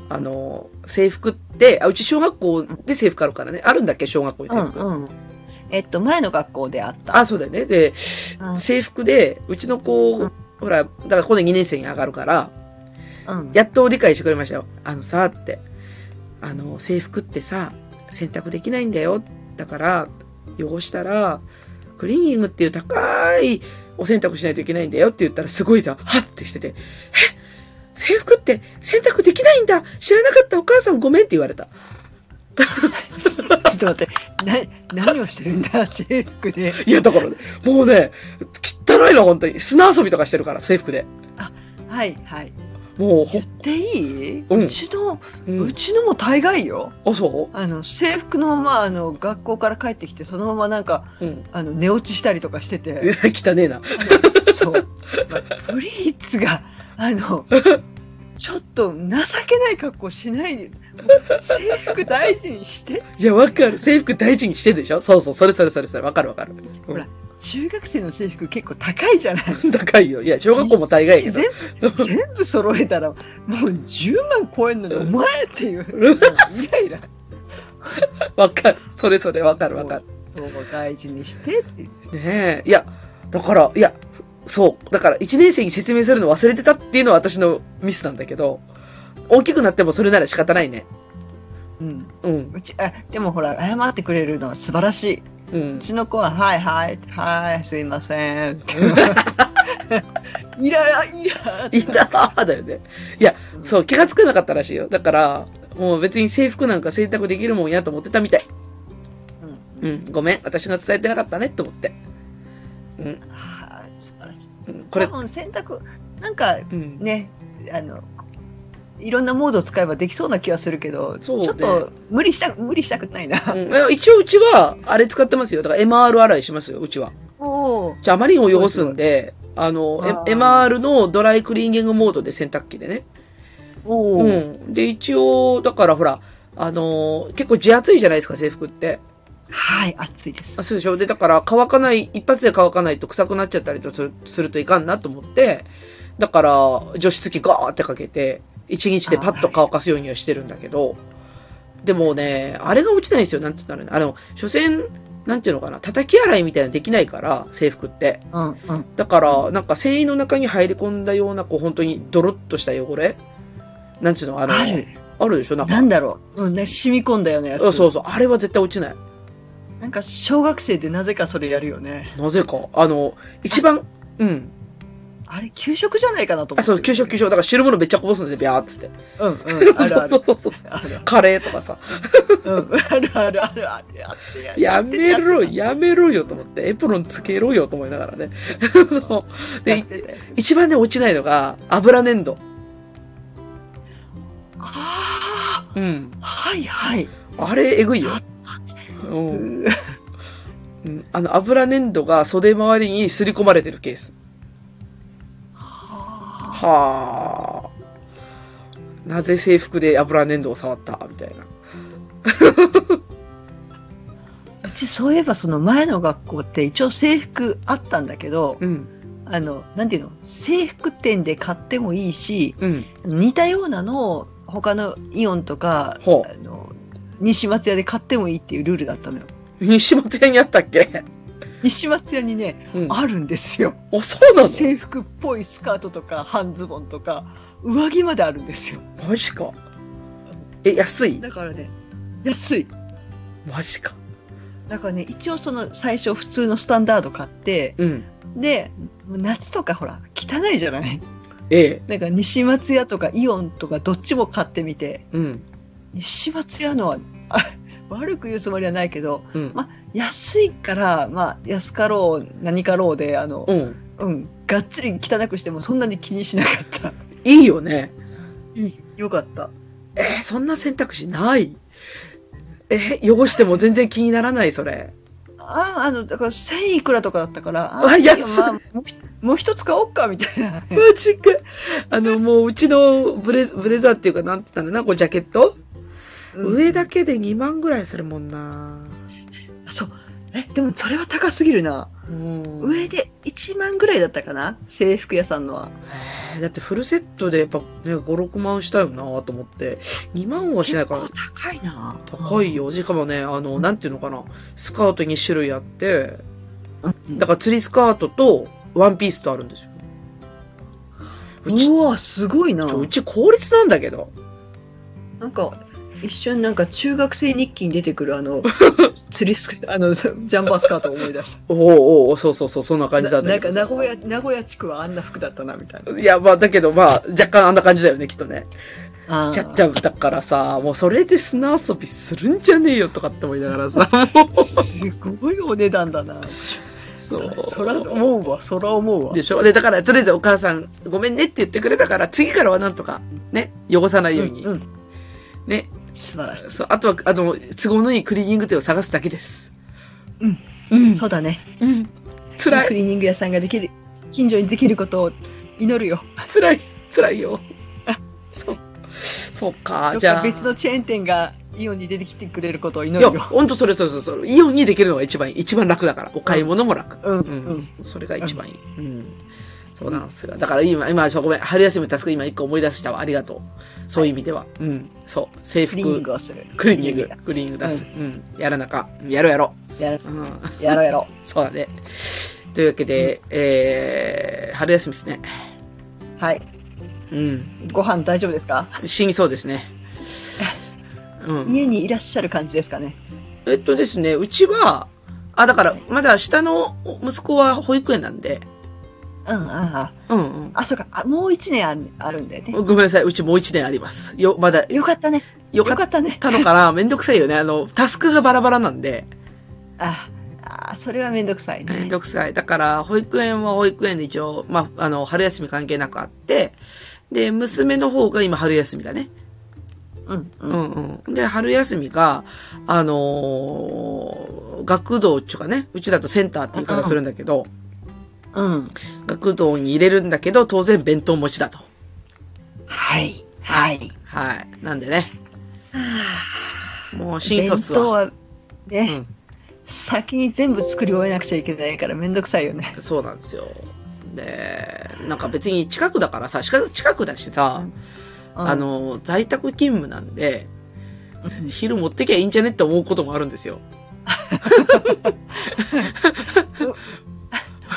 あの、制服って、あ、うち小学校で制服あるからね。あるんだっけ小学校に制服。うんうん。えっと、前の学校であった。あ、そうだよね。で、うん制服で、うちの子、うんほら、だから今度2年生に上がるから、うん。やっと理解してくれましたよ。あのさ、って。あの、制服ってさ、洗濯できないんだよ。だから、汚したら、クリーニングっていう高いお洗濯しないといけないんだよって言ったらすごいだ、はってしてて、え？制服って洗濯できないんだ知らなかったお母さんごめんって言われた。ちょっと待って、な、何をしてるんだ、制服で。いや、だからね、もうね、汚いの本当に。砂遊びとかしてるから、制服で。はい、はい。もう、ほ言っていい、ううんちの、う。うんちのも大概よ。あ、そあの、制服のまま、あの、学校から帰ってきて、そのままなんか、ううん。あの、寝落ちしたりとかしてて。汚ねえな。そう。まあプリーツが、あの、ちょっと情けない格好しないで、制服大事にして。いや、わかる。制服大事にしてんでしょ？そうそう、それそれそれそれ。わかるわかる。ほら、中学生の制服結構高いじゃない。高いよ。いや、小学校も大概やけど。全部揃えたら、もう10万超えんのに、お前っていうイライラ。わかる。それそれわかるわかる。そう、大事にしてっていう。ねえ。いや、だから、いや、そう。だから、1年生に説明するの忘れてたっていうのは私のミスなんだけど、大きくなってもそれなら仕方ないね。うん。うん。うち、あ、でもほら、謝ってくれるのは素晴らしい。う。うんちの子は、はいはい、はい、すいません。ってイライラいらーだよね。いや、そう、気がつかなかったらしいよ。だから、もう別に制服なんか洗濯できるもんやと思ってたみたい。うん。うん。ごめん。私が伝えてなかったね、と思って。うん。はあ、素晴らしい。うんこれ、多分洗濯、なんかうん。ね、あの、いろんなモードを使えばできそうな気がするけど、ちょっと無理した、無理したくないな。うん一応うちは、あれ使ってますよ。だから MR 洗いしますよ、うちは。じゃあ、あまりにも汚すんで、あの、あ MR のドライクリーニングモードで洗濯機でね。うん。で、一応、だからほら、あのー結構地厚いじゃないですか、制服って。はい、暑いですあ。そうでしょ？で、だから乾かない、一発で乾かないと臭くなっちゃったりとするするといかんなと思って、だから除湿機ガーってかけて、一日でパッと乾かすようにはしてるんだけど、でもね、あれが落ちないんですよ。なんて言ったらいいの？あの、所詮、なんていうのかな、叩き洗いみたいなのできないから、制服って。うんうん。だから、なんか繊維の中に入り込んだような、こう本当にドロッとした汚れ？なんていうの？あの、ある。あるでしょ？なんか。なんだろう？うんね、染み込んだようなやつ。あそうそう。あれは絶対落ちない。なんか小学生でなぜかそれやるよね。なぜか。あの、一番、うん。あれ、給食じゃないかなと思あ、って。そう、給食給食。だから汁物めっちゃこぼすんですよ、ビャーっつって。うんうん。あるある。そうそうそうカレーとかさ。うん。あるあるあるある。やめろ、ややめろよと思って。エプロンつけろよと思いながらね。そう。で、一番ね、落ちないのが、油粘土。あうん。あ、はいはい。あれ、えぐいようんあの、油粘土が袖周りにすり込まれてるケース。ははあ。なぜ制服で油粘土を触った？みたいな。あうちそういえばその前の学校って一応制服あったんだけど、うん。あの、なんていうの？制服店で買ってもいいし、うん。似たようなのを他のイオンとか、あの西松屋で買ってもいいっていうルールだったのよ。西松屋にあったっけ？西松屋にね、うん。あ、あるんですよ。そうなの？制服っぽいスカートとか半ズボンとか上着まであるんですよ。マジか。え、安い？だからね、安い。マジか。だからね、一応その最初普通のスタンダード買って、うん。で、夏とかほら、汚いじゃない？ええ。なんか西松屋とかイオンとかどっちも買ってみて、うん。西松屋のは、あ悪く言うつもりはないけど、うん。ま安いから、まあ安かろう、何かろうで、あの、うん。うん、がっつり汚くしてもそんなに気にしなかった。いいよね。いい、よかった。えーそんな選択肢ない？えー汚しても全然気にならない、それ。ああ、あの、だから1000いくらとかだったから、あ安いまあ、もう一つ買おうか、みたいな。マジか。あの、もううちのブレブレザーっていうか、なんて言ったらな、こうジャケット、上だけで2万ぐらいするもんな。そう。え、でもそれは高すぎるな。うん。上で1万ぐらいだったかな？制服屋さんのは。えーだってフルセットでやっぱね、5、6万したよなと思って、2万はしないから高いな。高いよ。しかもね、あの、なんていうのかな？スカート2種類あって、うん。だから釣りスカートとワンピースとあるんですよ。うわ、すごいなうち公立なんだけど。なんか、一瞬なんか中学生日記に出てくるあの、釣りスク、あの、ジャンバースカートを思い出し おおおおそうそうそう、そんなた。感じだななんかったけどさ。名古屋、名古屋地区はあんな服だったな、みたいな。いや、まあ、だけどまあ、若干あんな感じだよね、きっとね。あーちゃっちゃだからさ、もうそれで砂遊びするんじゃねえよとかって思いながらさ、すごいお値段だな。そう。そら思うわ、そら思うわ。でしょ？で、だから、とりあえずお母さん、ごめんねって言ってくれたから、次からはなんとか、ね、汚さないように。うんうんね。素晴らしい。そう、あとは、あの、都合のいいクリーニング店を探すだけです。うん。うん。そうだね。うん。辛い、クリーニング屋さんができる、近所にできることを祈るよ。辛い、辛いよ。そう。そうか、じゃあ。か別のチェーン店がイオンに出てきてくれることを祈いや、るよ。ほんとそれそれそれそれ。イオンにできるのが一番いい。一番楽だから。お買い物も楽。うん、ううんん。。それが一番いい。うん。そうなんですよ。だから今、今、そうごめん。春休みのタスク今一個思い出したわ。ありがとう。そういう意味では。うん。そう。制クリーニン服、グをする。クリーニング、クリーニング出す。うん。やらなか。やろうやろやるう。うん。やろうやろ そうだね。というわけで、えー、春休みですね。う。はい。うん。ご飯大丈夫ですか？死にそうですね。うん。家にいらっしゃる感じですかね？えっとですね、うちは、あ、だから、まだ下の息子は保育園なんで、うん、ああ。うんうん。あ、そうか。あもう一年あるあるんだよね。ごめんなさい、うちもう一年あります。よ、まだ、よかったね。よかったね。たのかな？めんどくさいよね。あの、タスクがバラバラなんで、ああ、それはめんどくさいめんね。どくさい。だから、保育園は保育園で一応、まあ、あの、春休み関係なくあって、で、娘の方が今春休みだね。うん、ううん。んうん。で、春休みが、あのー学童っていうかね、うちだとセンターって言い方するんだけど、うん。学童に入れるんだけど、当然弁当持ちだと。はい。はい。はい。なんでね、はもう新卒は。弁当は、ね、うん。先に全部作り終えなくちゃいけないからめんどくさいよね。そうなんですよ。で、なんか別に近くだからさ、しか近くだしさ、うんあ、の、在宅勤務なんで、うん昼持ってきゃいいんじゃねって思うこともあるんですよ。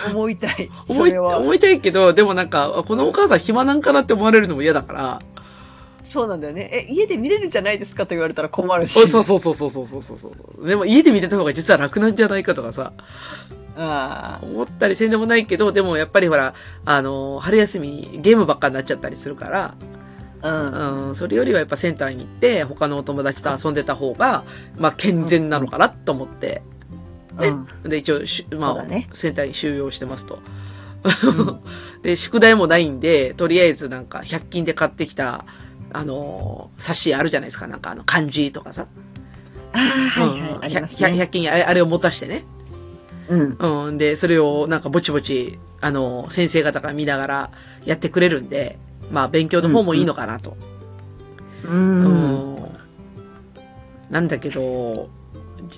思いたい。それは思いたいけど、でもなんか、このお母さん暇なんかなって思われるのも嫌だから。そうなんだよね。え、家で見れるんじゃないですかと言われたら困るし。そうそうそうそうそうそうそうでも家で見てた方が実は楽なんじゃないかとかさ。あ思ったりせんでもないけど、でもやっぱりほら、あの、春休みゲームばっかになっちゃったりするから、うん、うん、それよりはやっぱセンターに行って他のお友達と遊んでた方が、まあ健全なのかなと思って。うんで、一応し、まあ、ねセンターに収容してますと。うん で、宿題もないんで、とりあえずなんか、100均で買ってきた、あのー冊子あるじゃないですか。なんかあの、漢字とかさ。ああ、はいはい、うんあります100 100ね。100均にあれあれを持たしてね。うん。うん。で、それをなんかぼちぼち、あの、先生方が見ながらやってくれるんで、まあ、勉強の方もいいのかなと。う。うんん。なんだけど、じ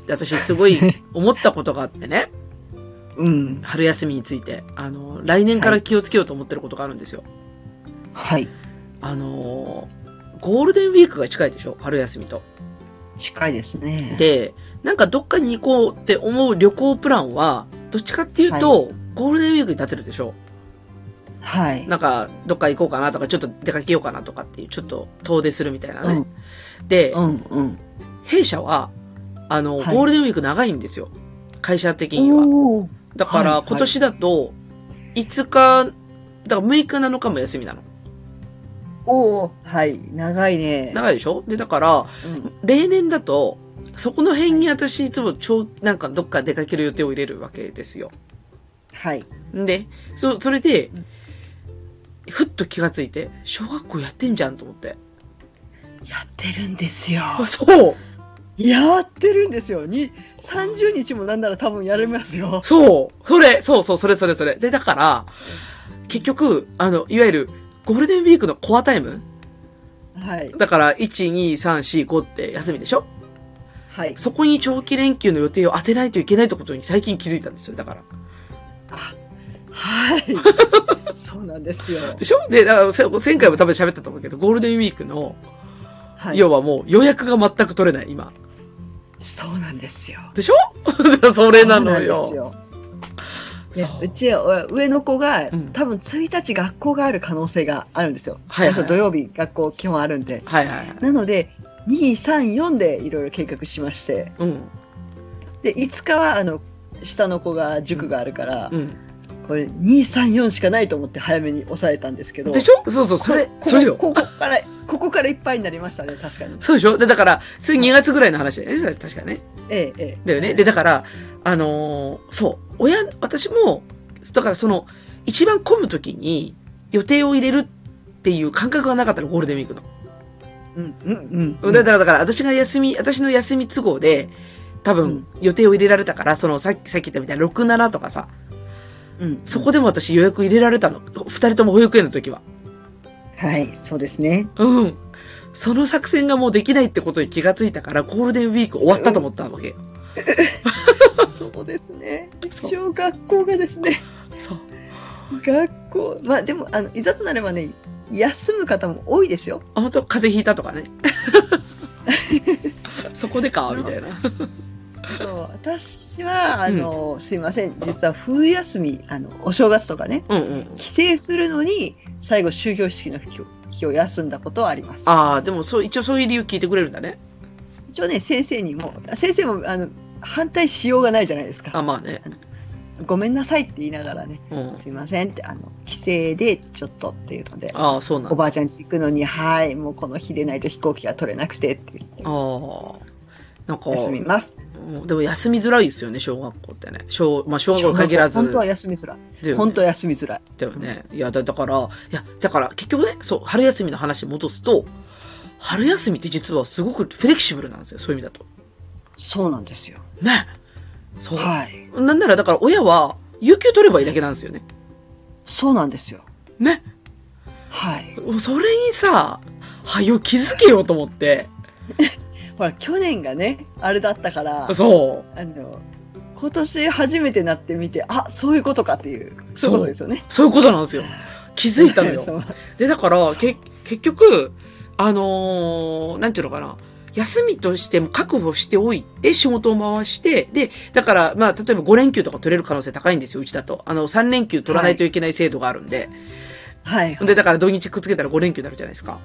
私すごい 思ったことがあってね。うん。春休みについて。あの、来年から気をつけようと思ってることがあるんですよ。はい。あの、ゴールデンウィークが近いでしょ？春休みと。近いですね。で、なんかどっかに行こうって思う旅行プランは、どっちかっていうと、ゴールデンウィークに立てるでしょ？はい。なんか、どっか行こうかなとか、ちょっと出かけようかなとかっていう、ちょっと遠出するみたいなね。うん。で、うん。うん。弊社は、あの、はいゴールデンウィーク長いんですよ。会社的には。だから、はい今年だと、5日、だから6日7日も休みなの。おーはい。長いね。長いでしょ？で、だから、うん。例年だと、そこの辺に私いつも超、なんかどっか出かける予定を入れるわけですよ。はい。んで、そ、それでうん、ふっと気がついて、小学校やってんじゃんと思って。やってるんですよ。あそうやってるんですよ。に、30日もなんなら多分やれますよ。そうそれそうそう、それそれそれ。で、だから、結局、あの、いわゆる、ゴールデンウィークのコアタイム？はい。だから、1、2、3、4、5って休みでしょ？はい。そこに長期連休の予定を当てないといけないってことに最近気づいたんですよ。だから。あ、はい。そうなんですよ。でしょ？で、だからせ前回も多分喋ったと思うけど、ゴールデンウィークの、はい。要はもう予約が全く取れない、今。そうなんですよ。でしょ？それなのよ。ね、うちは上の子が、うん多分1日学校がある可能性があるんですよ。はいはい土曜日学校基本あるんで。はいはいはい。なので、2、3、4でいろいろ計画しまして、うん。で、5日はあの、下の子が塾があるから、うん。これ2、3、4しかないと思って早めに抑えたんですけど。でしょ？そうそう、それ、こそれよ。ここから、ここからいっぱいになりましたね、確かに。そうでしょ？で、だから、それ2月ぐらいの話だよね、確かね。ええ、ええ。だよね。で、だから、あのーそう、親、私も、だからその、一番混む時に予定を入れるっていう感覚がなかったの、ゴールデンウィークの。うん、うん、うん。だから、だから私が休み、私の休み都合で、多分うん予定を入れられたから、そのさっき、さっき言ったみたいな6、7とかさ、うん、そこでも私予約入れられたの。二人とも保育園の時は。はい、そうですね。うん。その作戦がもうできないってことに気がついたから、ゴールデンウィーク終わったと思ったわけよ。そうですね。一応学校がですね、そう。学校、まあでも、あの、いざとなればね、休む方も多いですよ。あ、本当風邪ひいたとかね。そこでかみたいな。そう、私は、あの、すいません、実は冬休み、あの、お正月とかね、うんうん。帰省するのに、最後、終業式の日を休んだことはあります。ああ、でもそう、一応そういう理由聞いてくれるんだね。一応ね、先生にも、先生も、あの、反対しようがないじゃないですか。あ、まあね。ごめんなさいって言いながらね、うん。すいませんって、あの、帰省でちょっとっていうので、ああ、そうなんだ。おばあちゃん家行くのに、はい、もうこの日でないと飛行機が取れなくてって言って、ああ。なんか、休みます。うんでも休みづらいですよね、小学校ってね。小、まあ小学校に限らず。本当は休みづらい。ね本当は休みづらい。だよね。いや、だだから、いや、だから結局ね、そう、春休みの話に戻すと、春休みって実はすごくフレキシブルなんですよ、そういう意味だと。そうなんですよ。ね。そう。はい。なんならだから親は、有給取ればいいだけなんですよね。そうなんですよ。ね。はい。それにさ、はよ気づけようと思って。ほら、去年がね、あれだったから、そあの、今年初めてなってみて、あ、そういうことかっていう、そういうことですよね。そういうことなんですよ。気づいたのよ。で、だから、け、結局、あのーなんていうのかな。休みとしても確保しておいて仕事を回して、で、だから、まあ、例えば5連休とか取れる可能性高いんですよ、うちだと。あの、3連休取らないといけない制度があるんで。はい。で、だから土日くっつけたら5連休になるじゃないですか。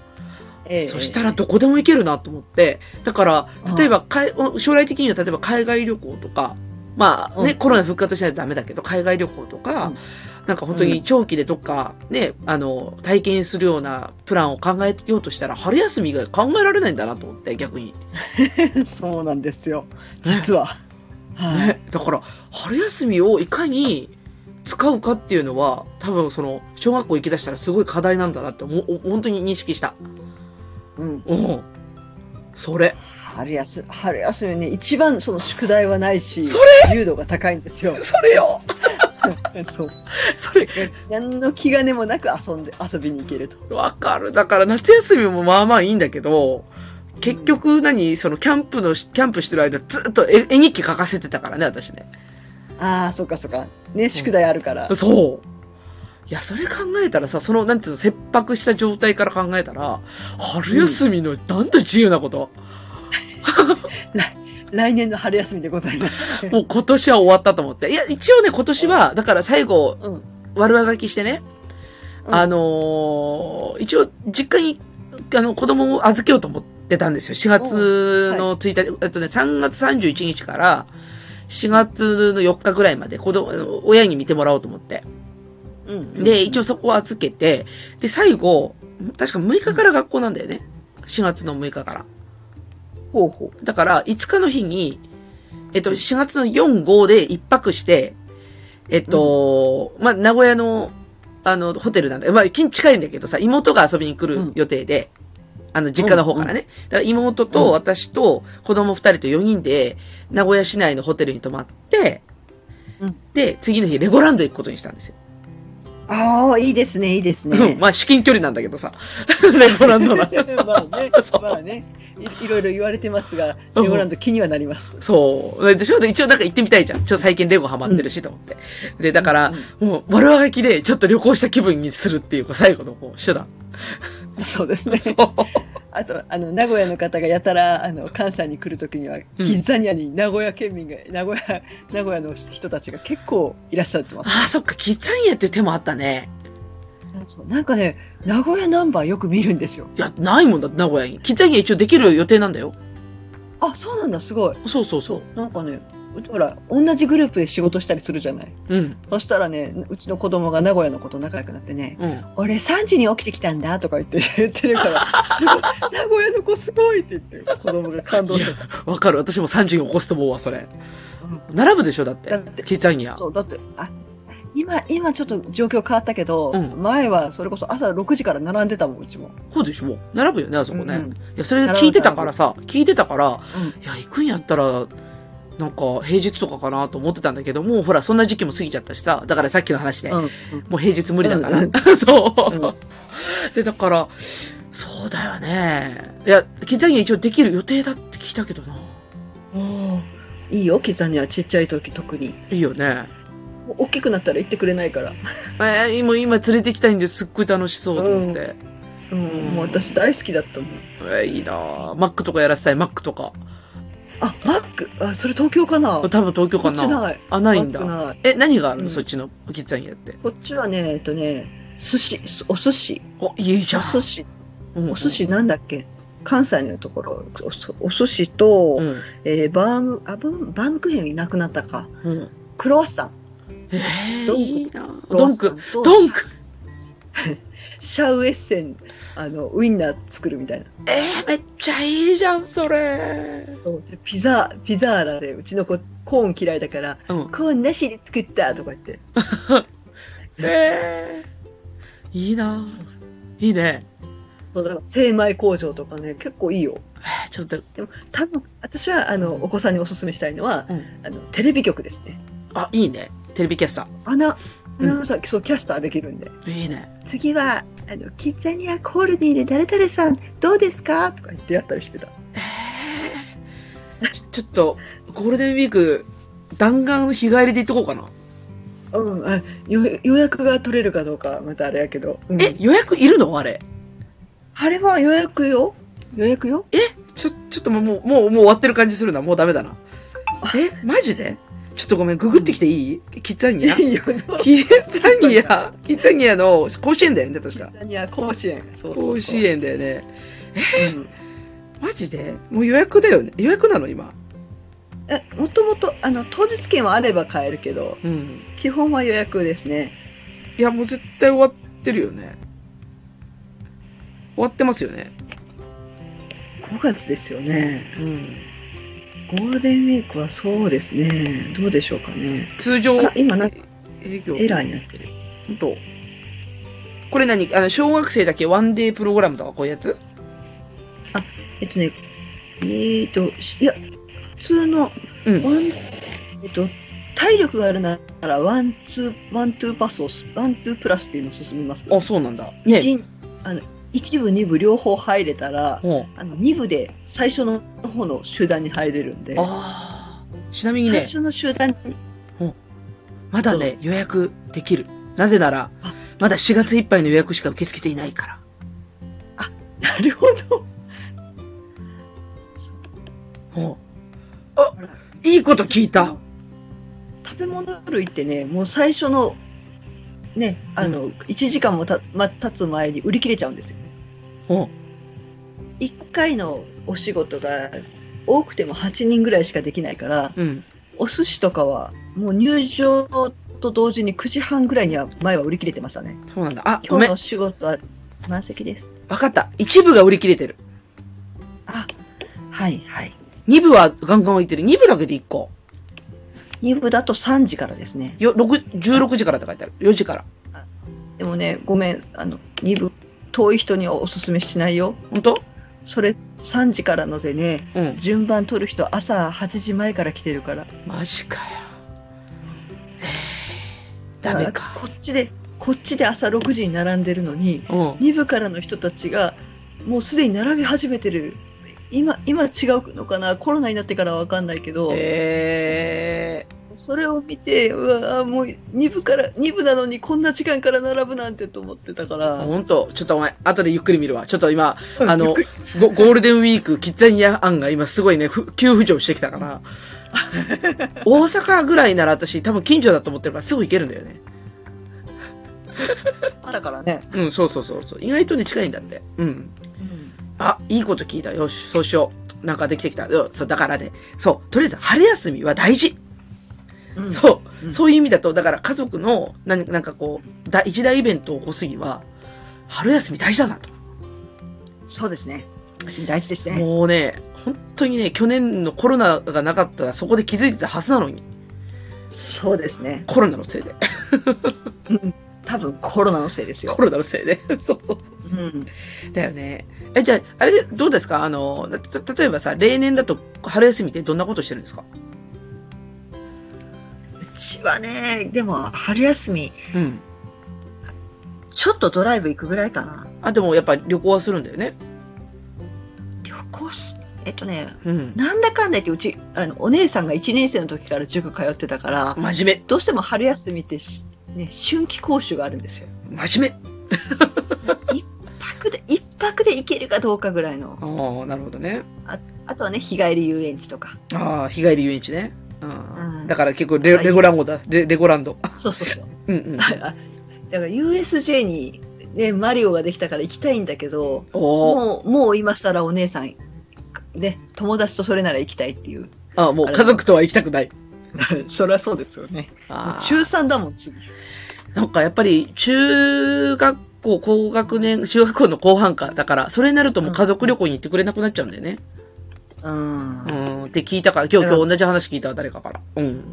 ええそしたらどこでも行けるなと思って、だから、例えば、かい将来的には例えば海外旅行とか、まあね、うんコロナ復活しないとダメだけど、海外旅行とか、うんなんか本当に長期でどっかね、あの、体験するようなプランを考えようとしたら、春休みが考えられないんだなと思って、逆に。そうなんですよ。実は。はい。ね。だから、春休みをいかに使うかっていうのは、多分その、小学校行き出したらすごい課題なんだなって、もう本当に認識した。うん。うん。それ。春休み、春休みね、一番その宿題はないし、そ自由度が高いんですよ。それよ そう。それ、何の気兼ねもなく遊んで、遊びに行けると。わかる。だから夏休みもまあまあいいんだけど、結局何？そのキャンプの、キャンプしてる間ずっと絵絵日記書かせてたからね、私ね。ああ、そっかそっか。ね、宿題あるから。そう。いや、それ考えたらさ、その、なんていうの、切迫した状態から考えたら、春休みの、なんと自由なこと？来年の春休みでございます。もう今年は終わったと思って。いや、一応ね、今年は、だから最後、うん。悪あがきしてね、うんあのー一応、実家に、あの、子供を預けようと思ってたんですよ。4月の1日、えっとね、3月31日から、4月の4日ぐらいまで子供、親に見てもらおうと思って。うん。で、一応そこを預けて、で、最後、確か6日から学校なんだよね。4月の6日から。ほうほだから、5日の日に、えっと、4月の4、5で一泊して、えっと、まあ、名古屋の、あの、ホテルなんだよ。まあ、近近いんだけどさ、妹が遊びに来る予定で、あの、実家の方からね。だから妹と私と子供2人と4人で、名古屋市内のホテルに泊まって、うんで、次の日、レゴランド行くことにしたんですよ。う。ああ、いいですね、いいですうんね。まあ、至近距離なんだけどさ。レゴランドな。まあねまあねい、いろいろ言われてますが、うんレゴランド気にはなります。そう。でしょで一応なんか行ってみたいじゃん。ちょっと最近レゴハマってるしと思って。で、だから、もう悪あがきでちょっと旅行した気分にするっていうか、最後のこう手段。そうですね。そう。あと、あの、名古屋の方がやたら、あの、関西に来るときには、キッザニアに名古屋県民が、名古屋、名古屋の人たちが結構いらっしゃってます。ああ、そっか、キッザニアっていう手もあったね。なんかね、名古屋ナンバーよく見るんですよ。いや、ないもんだ名古屋に。キッザニア一応できる予定なんだよ。あ、そうなんだ、すごい。そうそうそなんかね、うほら、同じグループで仕事したりするじゃない。う。うん。そしたらね、うちの子供が名古屋の子と仲良くなってね、うん。俺3時に起きてきたんだとか言って言ってるから、すごい、名古屋の子すごいって言って、子供が感動してた。わかる。私も3時に起こすと思うわ、それ。うん並ぶでしょだって。だってキッザニア。そう、だって、あ、今、今ちょっと状況変わったけど、うん前はそれこそ朝6時から並んでたもん、うちも。そうでしょ並ぶよね、あそこね。うんうんいや、それ聞いてたからさ、聞いてたから、うんいや、行くんやったら、なんか平日とかかなと思ってたんだけど、もうほら、そんな時期も過ぎちゃったしさ、だからさっきの話で、うんもう平日無理だから。うん そう、うんで、だから、そうだよね。いや、キッザニア一応できる予定だって聞いたけどな。うんいいよ、キザニアちっちゃい時特に。いいよね。大きくなったら行ってくれないから。えー、今、今連れて行きたいんですっごい楽しそうと思って。うん、もう私大好きだったもん。えーいいなぁマックとかやらせたい、マックとか。あ、マック、あ、それ東京かな？多分東京かな。ない。あ、ないんだ。え、何があるの、うんそっちのキッザニアって。こっちはね、えっとね、寿司、すお寿司、お、いいじゃん。お寿司、うんお寿司なんだっけ？関西のところ、おそお寿司と、うん。えーバーム、あ、バームクーヘンいなくなったか。うん。クロワッサン。えー、ドンクドンク。シャウエッセン、あの、ウインナー作るみたいな。えー、めっちゃいいじゃん、それ。ピザ、ピザーラで、うちの子、コーン嫌いだから、うん。コーンなしで作ったとか言って。えー、いいなそういいね。そうだから精米工場とかね、結構いいよ。えー、ちょっと、でも、多分、私は、あの、お子さんにお勧めしたいのは、うんあの、テレビ局ですね。あ、いいね。テレビキャスタアナ、アうんそう、キャスターできるんで。ー。いいね。次は、あの、キッザニアコールにいる誰々さん、どうですか？とか言ってやったりしてた。えー、ちょちょっと、ゴールデンウィーク、弾丸日帰りで行っとこうかな。うん、あ予予約が取れるかどうかまたあれやけど、うんえ、予約いるの？あれ。あれは予約よ予約よちょ、ちょっともう、もう、もうもう終わってる感じするな。もうダメだな。え、マジで？ちょっとごめん、ググってきていい？キッザニア？いいよキッザニア、キッザニアの甲子園だよね、確か。いや甲子園そうそう甲子園だよね。うんマジで？もう予約だよね？予約なの今？えもともとあの当日券はあれば買えるけどうん。基本は予約ですねいや、もう絶対終わってるよね。終わってますよね。5月ですよねうん。ゴールデンウィークはそうですねどうでしょうかね通常今なんか営業。エラーになってるほんと。これ何？あの、小学生だけワンデープログラムとかこういうやつ？えっとねえーといや普通のうん。ワンえっと体力があるならワンツーワントゥーパスをワントゥープラスっていうのを進みますけどあ、そうなんだ。ね。一あの一部二部両方入れたらほあの二部で最初の方の集団に入れるんでう。ああ。ちなみにね、最初の集団にまだね、予約できる。なぜならあ、まだ4月いっぱいの予約しか受け付けていないから。なるほどほう。あ、いいこと聞いた。食べ物類ってねもう最初のねあの、1時間もた、ま、経つ前に売り切れちゃうんですよほ1回のお仕事が多くても8人ぐらいしかできないからう。うん。お寿司とかはもう入場と同時に9時半ぐらいには前は売り切れてましたねそうなんだ。あ、今日のお。仕事は満席ですわかった。一部が売り切れてる。あはいはい二部はガンガン置いてる。二部だけで1個。2部だと3時からですねよ、六16時からって書いてある。4時から。でもねごめんあの2部遠い人にはおすすめしないよほんとそれ3時からのでねうん。順番取る人朝8時前から来てるからマジかよ。えーダメか。こっちでこっちで朝6時に並んでるのにうん。2部からの人たちがもうすでに並び始めてる今今違うのかな？コロナになってからは分かんないけど、えそれを見てうわもう2部から2部なのにこんな時間から並ぶなんてと思ってたかー、らほんと。ちょっとお前、後でゆっくり見るわ。ちょっと今、あのゴゴールデンウィーク、キッザニア案が今すごいね、ふ急浮上してきたから。大阪ぐらいなら私多分近所だと思ってるからすぐ行けるんだよね。だからね、うん、そうそうそうそう。意外とね、近いんだって。うん。あ、いいこと聞いた。よし、そうしよう。なんかできてきた。よそう、だからね、そう、とりあえず春休みは大事。うん。そう、うん。そういう意味だと、だから家族の、ななんかこう、だ一大イベントを起こすには、春休み大事だなと。そうですね。大事ですね。もうね、本当にね、去年のコロナがなかったらそこで気づいてたはずなのに、そうですね。コロナのせいで。多分コロナのせいですよ。コ、ロナのせいで。そうそうそうそう。うん、だよね。え、じゃあ、あれで、どうですか？あの、た例えばさ、例年だと春休みってどんなことしてるんですか？うちはねでも春休みうん。ちょっとドライブ行くぐらいかなあ、でもやっぱ旅行はするんだよね。旅行しえっとねうん。なんだかんだ言ってうちあのお姉さんが1年生の時から塾通ってたから真面どうしても春休みってし、ね、春季講習があるんですよ目。真面 一泊で一泊で行けるかどうかぐらいの目。ああ、なるほどね。あとはね日帰り遊園地とかああ、日帰り遊園地ね。うん。うんだから結構レレゴランドだ。レレゴランド。そうそうそう うんうん。だから USJ に、ね、マリオができたから行きたいんだけど。もうもう今更お姉さんね友達とそれなら行きたいっていうあもう家族とは行きたくない。そりゃそうですよね中3だもん次ーなんかやっぱり中学校、高学年、中学校の後半か。だから、それになるともう家族旅行に行ってくれなくなっちゃうんだよね。うんうん。って聞いたから、今日、今日同じ話聞いたわ誰かから。うん。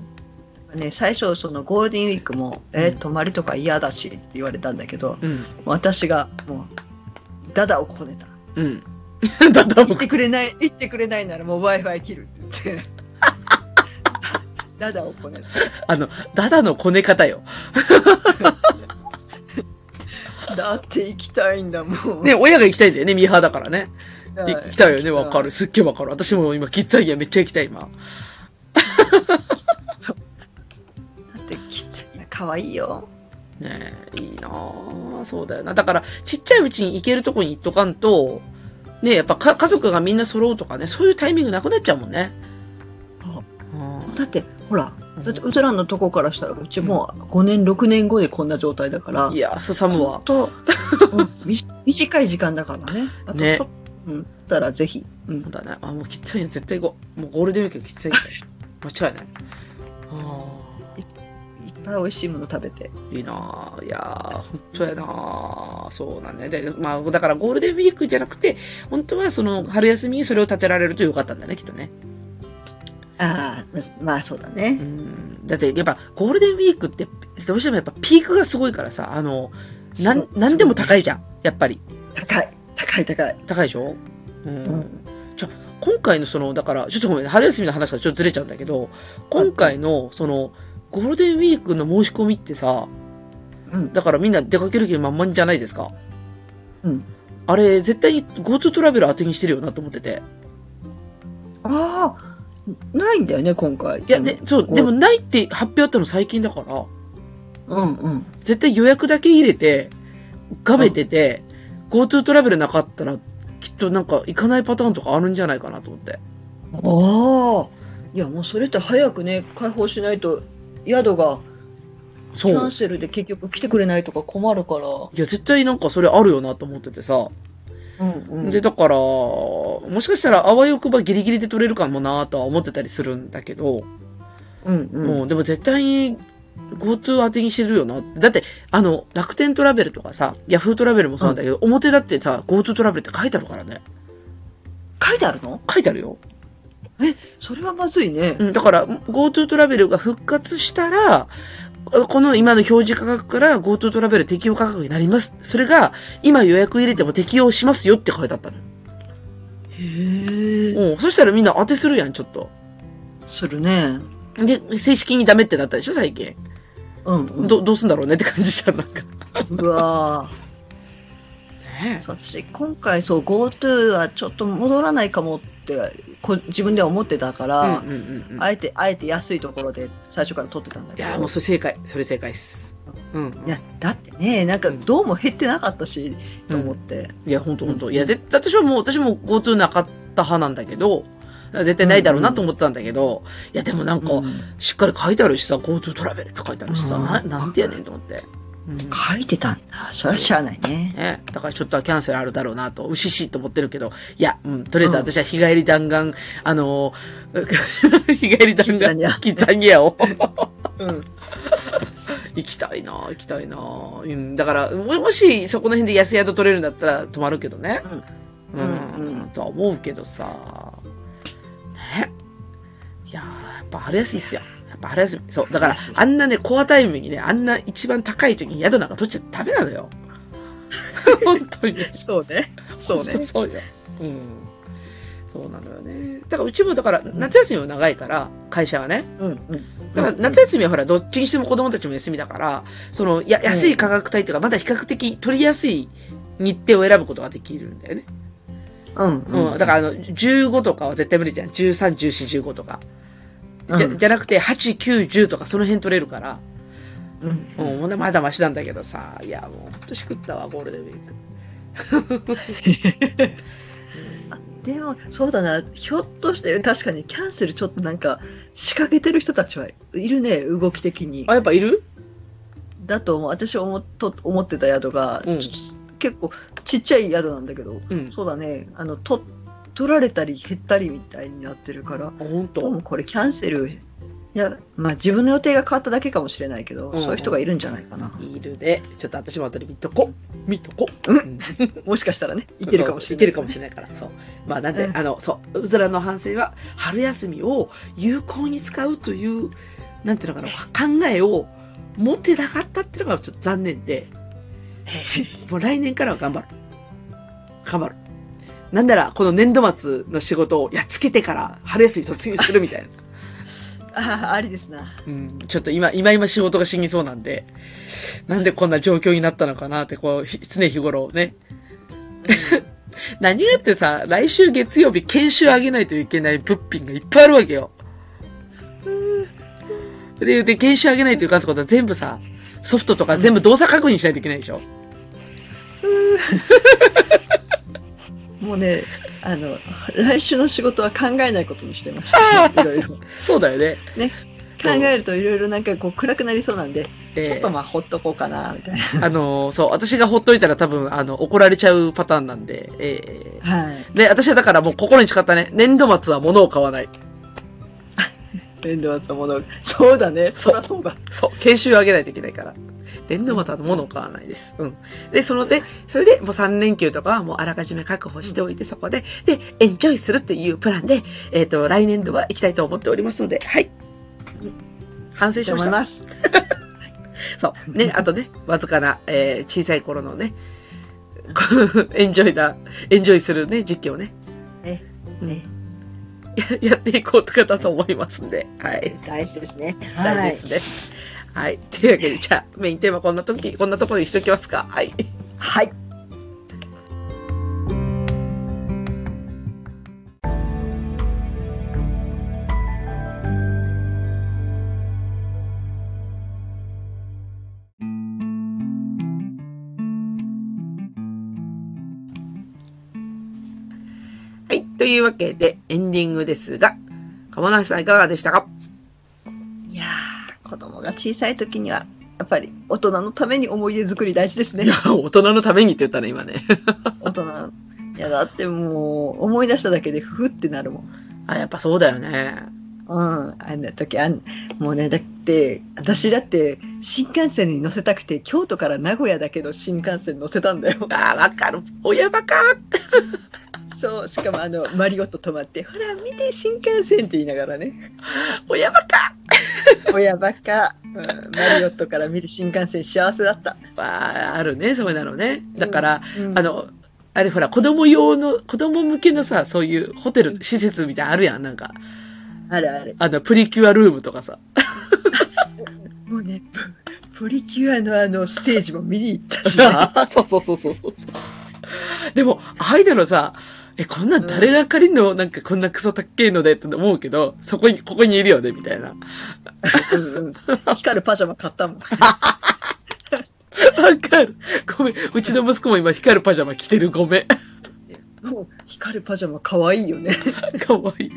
ね、最初そのゴールデンウィークも「えー泊まりとか嫌だし」って言われたんだけどうん。私がもうダダをこねたうん。だんだん僕行ってくれない行ってくれないならもう w i f i 切るって言って ダダをこねあの、ダダのこね方よ。た だって行きたいんだもんね、親が行きたいんだよね、ミーハーだからね。はい行きたいよね、わかる。すっげえわかる。私も今、キッザニアめっちゃ行きたい、今。可愛いよ。ねえ、いいなあそうだよな。だから、ちっちゃいうちに行けるとこに行っとかんと、ねやっぱか家族がみんな揃うとかね、そういうタイミングなくなっちゃうもんね。うんだって、ほら、だってうずらのとこからしたら、うちもう5年、6年後でこんな状態だから、いや、すさむわ。と、うんみ 短い時間だからね。あとねちょっとうん、たらぜひ。うんだね。あ、もうきついよ。絶対行こう。もうゴールデンウィークきついんだよ。間違いない。あいっぱい美味しいもの食べて。あ、いいなあいやー、本当やなあそうなんだよ。で、まあ、だからゴールデンウィークじゃなくて、本当はその春休みにそれを立てられるとよかったんだね、きっとね。ああ、まあそうだうね。ん。だって、やっぱゴールデンウィークって、どうしてもやっぱピークがすごいからさ、あの、なんなんでも高いじゃん。やっぱり。高い、高い、高い。高いでしょ？う。うんん。じゃあ今回のその、だから、ちょっとごめんね、春休みの話がちょっとずれちゃうんだけど、今回の、その、ゴールデンウィークの申し込みってさ、うん。だからみんな出かける気満々じゃないですか。うん。あれ、絶対に GoTo トラベル当てにしてるよなと思ってて。ああ、ないんだよね、今回。いや、で、そう、でもないって発表あったの最近だから、うんうん。絶対予約だけ入れて、がめてて、GoTo トラベルなかったら、きっとなんか行かないパターンとかあるんじゃないかなと思って。ああ。いや、もうそれって早くね、開放しないと、宿がキそうャン。セルで結局来てくれないとか困るから。いや、絶対なんかそれあるよなと思っててさ。うんうん。で、だから、もしかしたらあわよくばギリギリで取れるかもなとは思ってたりするんだけど、うんうん。もうでも絶対に GoTo 当てにしてるよな。だって、あの、楽天トラベルとかさ、Yahoo トラベルもそうなんだけど、表だってさ、GoTo トラベルって書いてあるからね。書いてあるの？書いてあるよ。それはまずいね。うん、だから、GoTo トラベルが復活したら、この今の表示価格から GoTo トラベル適用価格になります。それが、今予約入れても適用しますよって書いてあったの。へえ。うん。そしたらみんな当てするやん、ちょっと。するね。で、正式にダメってなったでしょ、最近。うん、うん。ど、どうすんだろうねって感じじゃん、なんか。うわー ね私、今回そう、GoTo はちょっと戻らないかもって、こ自分では思ってたから、うんうんうんうん。あえて、あえて安いところで最初から取ってたんだけど。いや、もうそれ正解。それ正解っす。うん。いや、だってね、なんかどうも減ってなかったし、と思って。いや、ほんとほんと。いや、絶対、私はもう、私も GoTo なかった派なんだけど、絶対ないだろうなと思ってたんだけど、いや、でもなんか、うん。しっかり書いてあるしさ、GoTo トラベルって書いてあるしさ、うん。な、なんてやねんと思って。うん。書いてたんだ。それはしゃあないね。ね、だからちょっとはキャンセルあるだろうなと、うししと思ってるけど、いや、うん、とりあえず私は日帰り弾丸、あのー、日帰り弾丸、キッザニアを。うん。行きたいな行きたいな。うん、だから、ももしそこの辺で安宿取れるんだったら泊まるけどね。うん、うん。うん。とは思うけどさ、ね。いやーやっぱ春休みっすよ。やっぱ春休み。そう。だからあんなね、コアタイムにね、あんな一番高い時に宿なんか取っちゃダメなのよ。本当に。そうね。そうね。そうよ。うん。そうなのよね。だからうちもだから夏休みも長いから、会社はね。うんうん。だから夏休みはほら、どっちにしても子供たちも休みだから、その、や、安い価格帯というか、まだ比較的取りやすい日程を選ぶことができるんだよね。うんうん。だからあの、15とかは絶対無理じゃん。13、14、15とか。じゃ、うんじゃなくて、8、9、10とかその辺取れるから。うんうん、まだマシなんだけどさ。いや、もうほんとしくったわ、ゴールデンウィーク。でも、そうだな、ひょっとして、確かにキャンセルちょっとなんか、仕掛けてる人たちはいるね、動き的にあ、。やっぱいる？だと思う、私思っと思ってた宿が、うん結構ちっちゃい宿なんだけど、うん。そうだね、あの、と取られたり減ったりみたいになってるから、あ、ほんと。どうもこれキャンセル、いや、まあ自分の予定が変わっただけかもしれないけど、うんそういう人がいるんじゃないかな。いるで。ちょっと私も後で見とこ。見とこ。うんん もしかしたらね、いけるかもしれない。そうそういけるかもしれないから。そう。まあなんで、うんあの、そう、うずらの反省は、春休みを有効に使うという、なんていうのかな、考えを持ってなかったっていうのがちょっと残念で、もう来年からは頑張る。頑張る。なんなら、この年度末の仕事をやっつけてから春休み突入するみたいな。ああ、ありですな。うん、ちょっと今、今今仕事が死にそうなんで、なんでこんな状況になったのかなって、こう、ひ常日頃ね。何がってさ、来週月曜日研修上げないといけない物品がいっぱいあるわけよ。で、で、研修上げないといかんってことは全部さ、ソフトとか全部動作確認しないといけないでしょ、もうね、あの、来週の仕事は考えないことにしてました、ね。いろいろ。そうだよね。考えるといろいろなんかこう暗くなりそうなんで、えーちょっとまあほっとこうかな、みたいな。あのーそう、私がほっといたら多分、あの、怒られちゃうパターンなんで、えはい。ーで、私はだからもう心に誓ったね、年度末は物を買わない。連動もの。そうだね。そそうらそうだ。そう、研修を上げないといけないから。年度末は物を買わないです。うん。で、そので、それでもう3連休とかはもうあらかじめ確保しておいて、そこで、で、エンジョイするっていうプランで、えっ、と、来年度は行きたいと思っておりますので、はい。反省しとました。そう。ね、あとね、わずかな、えー小さい頃のね、エンジョイだ、エンジョイするね、実況をね、えうんえや やっていこうとかだと思いますんで、はい。大事ですね。はい。大事ですね。はい。というわけで、じゃあ、メインテーマこんな時、こんなところにしときますか。はい。はい。というわけで、エンディングですが、鴨梨さんいかがでしたか？いやー、子供が小さい時には、やっぱり大人のために思い出作り大事ですねいや。、大人のためにって言ったね、今ね。大人の。いや、だってもう、思い出しただけでふふってなるもん。あ、やっぱそうだよね。うん、あんな時あん、もうね、だって、私だって、新幹線に乗せたくて、京都から名古屋だけど新幹線乗せたんだよ。あー、わかる。親バカ そう、しかもあの、マリオット止まって、ほら、見て、新幹線って言いながらね。親バカ親ばっか、うん、マリオットから見る新幹線幸せだった。あーあるね、そういうのね。だから、うん、あの、あれほら、子供用の、子供向けのさ、そういうホテル、施設みたいなのあるやん、なんか。あるある。あの、プリキュアルームとかさ。もうね、ププリキュアのあの、ステージも見に行ったし、そ うそうそうそうそう。でも、ああいうのさ、え、こんなん誰が借りんの、なんかこんなクソたっけえのでって思うけど、そこに、ここにいるよね、みたいな。うんうん、光るパジャマ買ったもん。わかる。ごめん。うちの息子も今光るパジャマ着てる。ごめん。もう光るパジャマ可愛いよね。かわいい。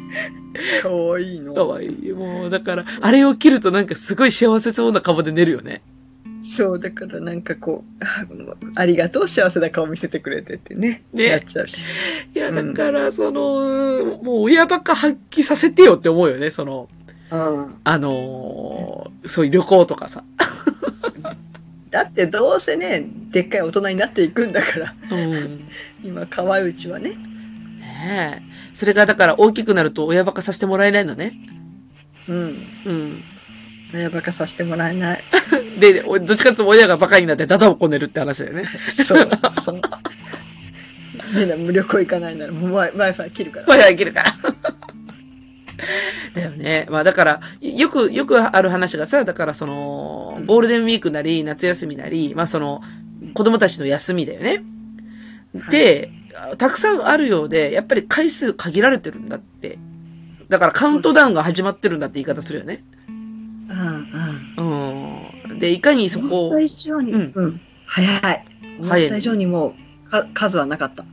可愛いの。かわいい。もう、だから、あれを着るとなんかすごい幸せそうな顔で寝るよね。そう、だからなんかこう、あありがとう、幸せな顔見せてくれてってね。ねやっちゃうし。いや、うんだから、その、もう親ばっか発揮させてよって思うよね、その、うん。あのーそういう旅行とかさ。だってどうせね、でっかい大人になっていくんだから、うん。今、可愛いうちはね。ねえ。それがだから大きくなると親バカさせてもらえないのね。うん。うん。親バカさせてもらえない。で、おどっちかっていうと親がバカになってダダをこねるって話だよね。そう、そう。みんな無旅行行かないなら、もう Wi-Fi 切るから。親が切るから。だよね。まあだから、よく、よくある話がさ、だからその、ゴールデンウィークなり、夏休みなり、まあその、子供たちの休みだよね。で、たくさんあるようで、やっぱり回数限られてるんだって。だからカウントダウンが始まってるんだって言い方するよね。うんうん。うん。で、いかにそこ思った以上に、うんうん、早い。思った以上にもう、か数はなかった。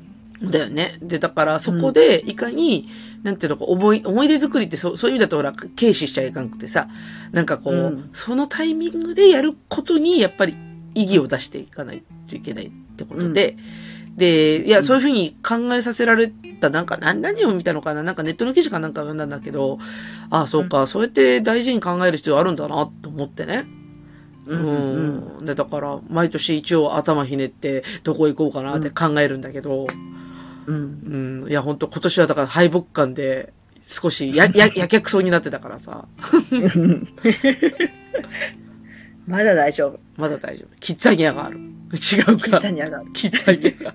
だよね。で、だからそこで、いかに、なんていうのか、思い、思い出作りってそそういう意味だとほら、軽視しちゃいかんくてさ、なんかこう、うんそのタイミングでやることに、やっぱり意義を出していかないといけないってことで、で、いや、うんそういうふうに考えさせられた、なんか、何、何を見たのかな？なんかネットの記事かなんか読んだんだけど、ああ、そうか、そうやって大事に考える必要あるんだなと思ってね。ううん。で、だから、毎年一応頭ひねって、どこ行こうかなって考えるんだけど、うん。うん。いや、本当今年はだから敗北感で、少しや、や、やけくそになってたからさ。うん。まだ大丈夫。まだ大丈夫。キッザニアがある。違うキッかザ。ニアがある。キッザニアが。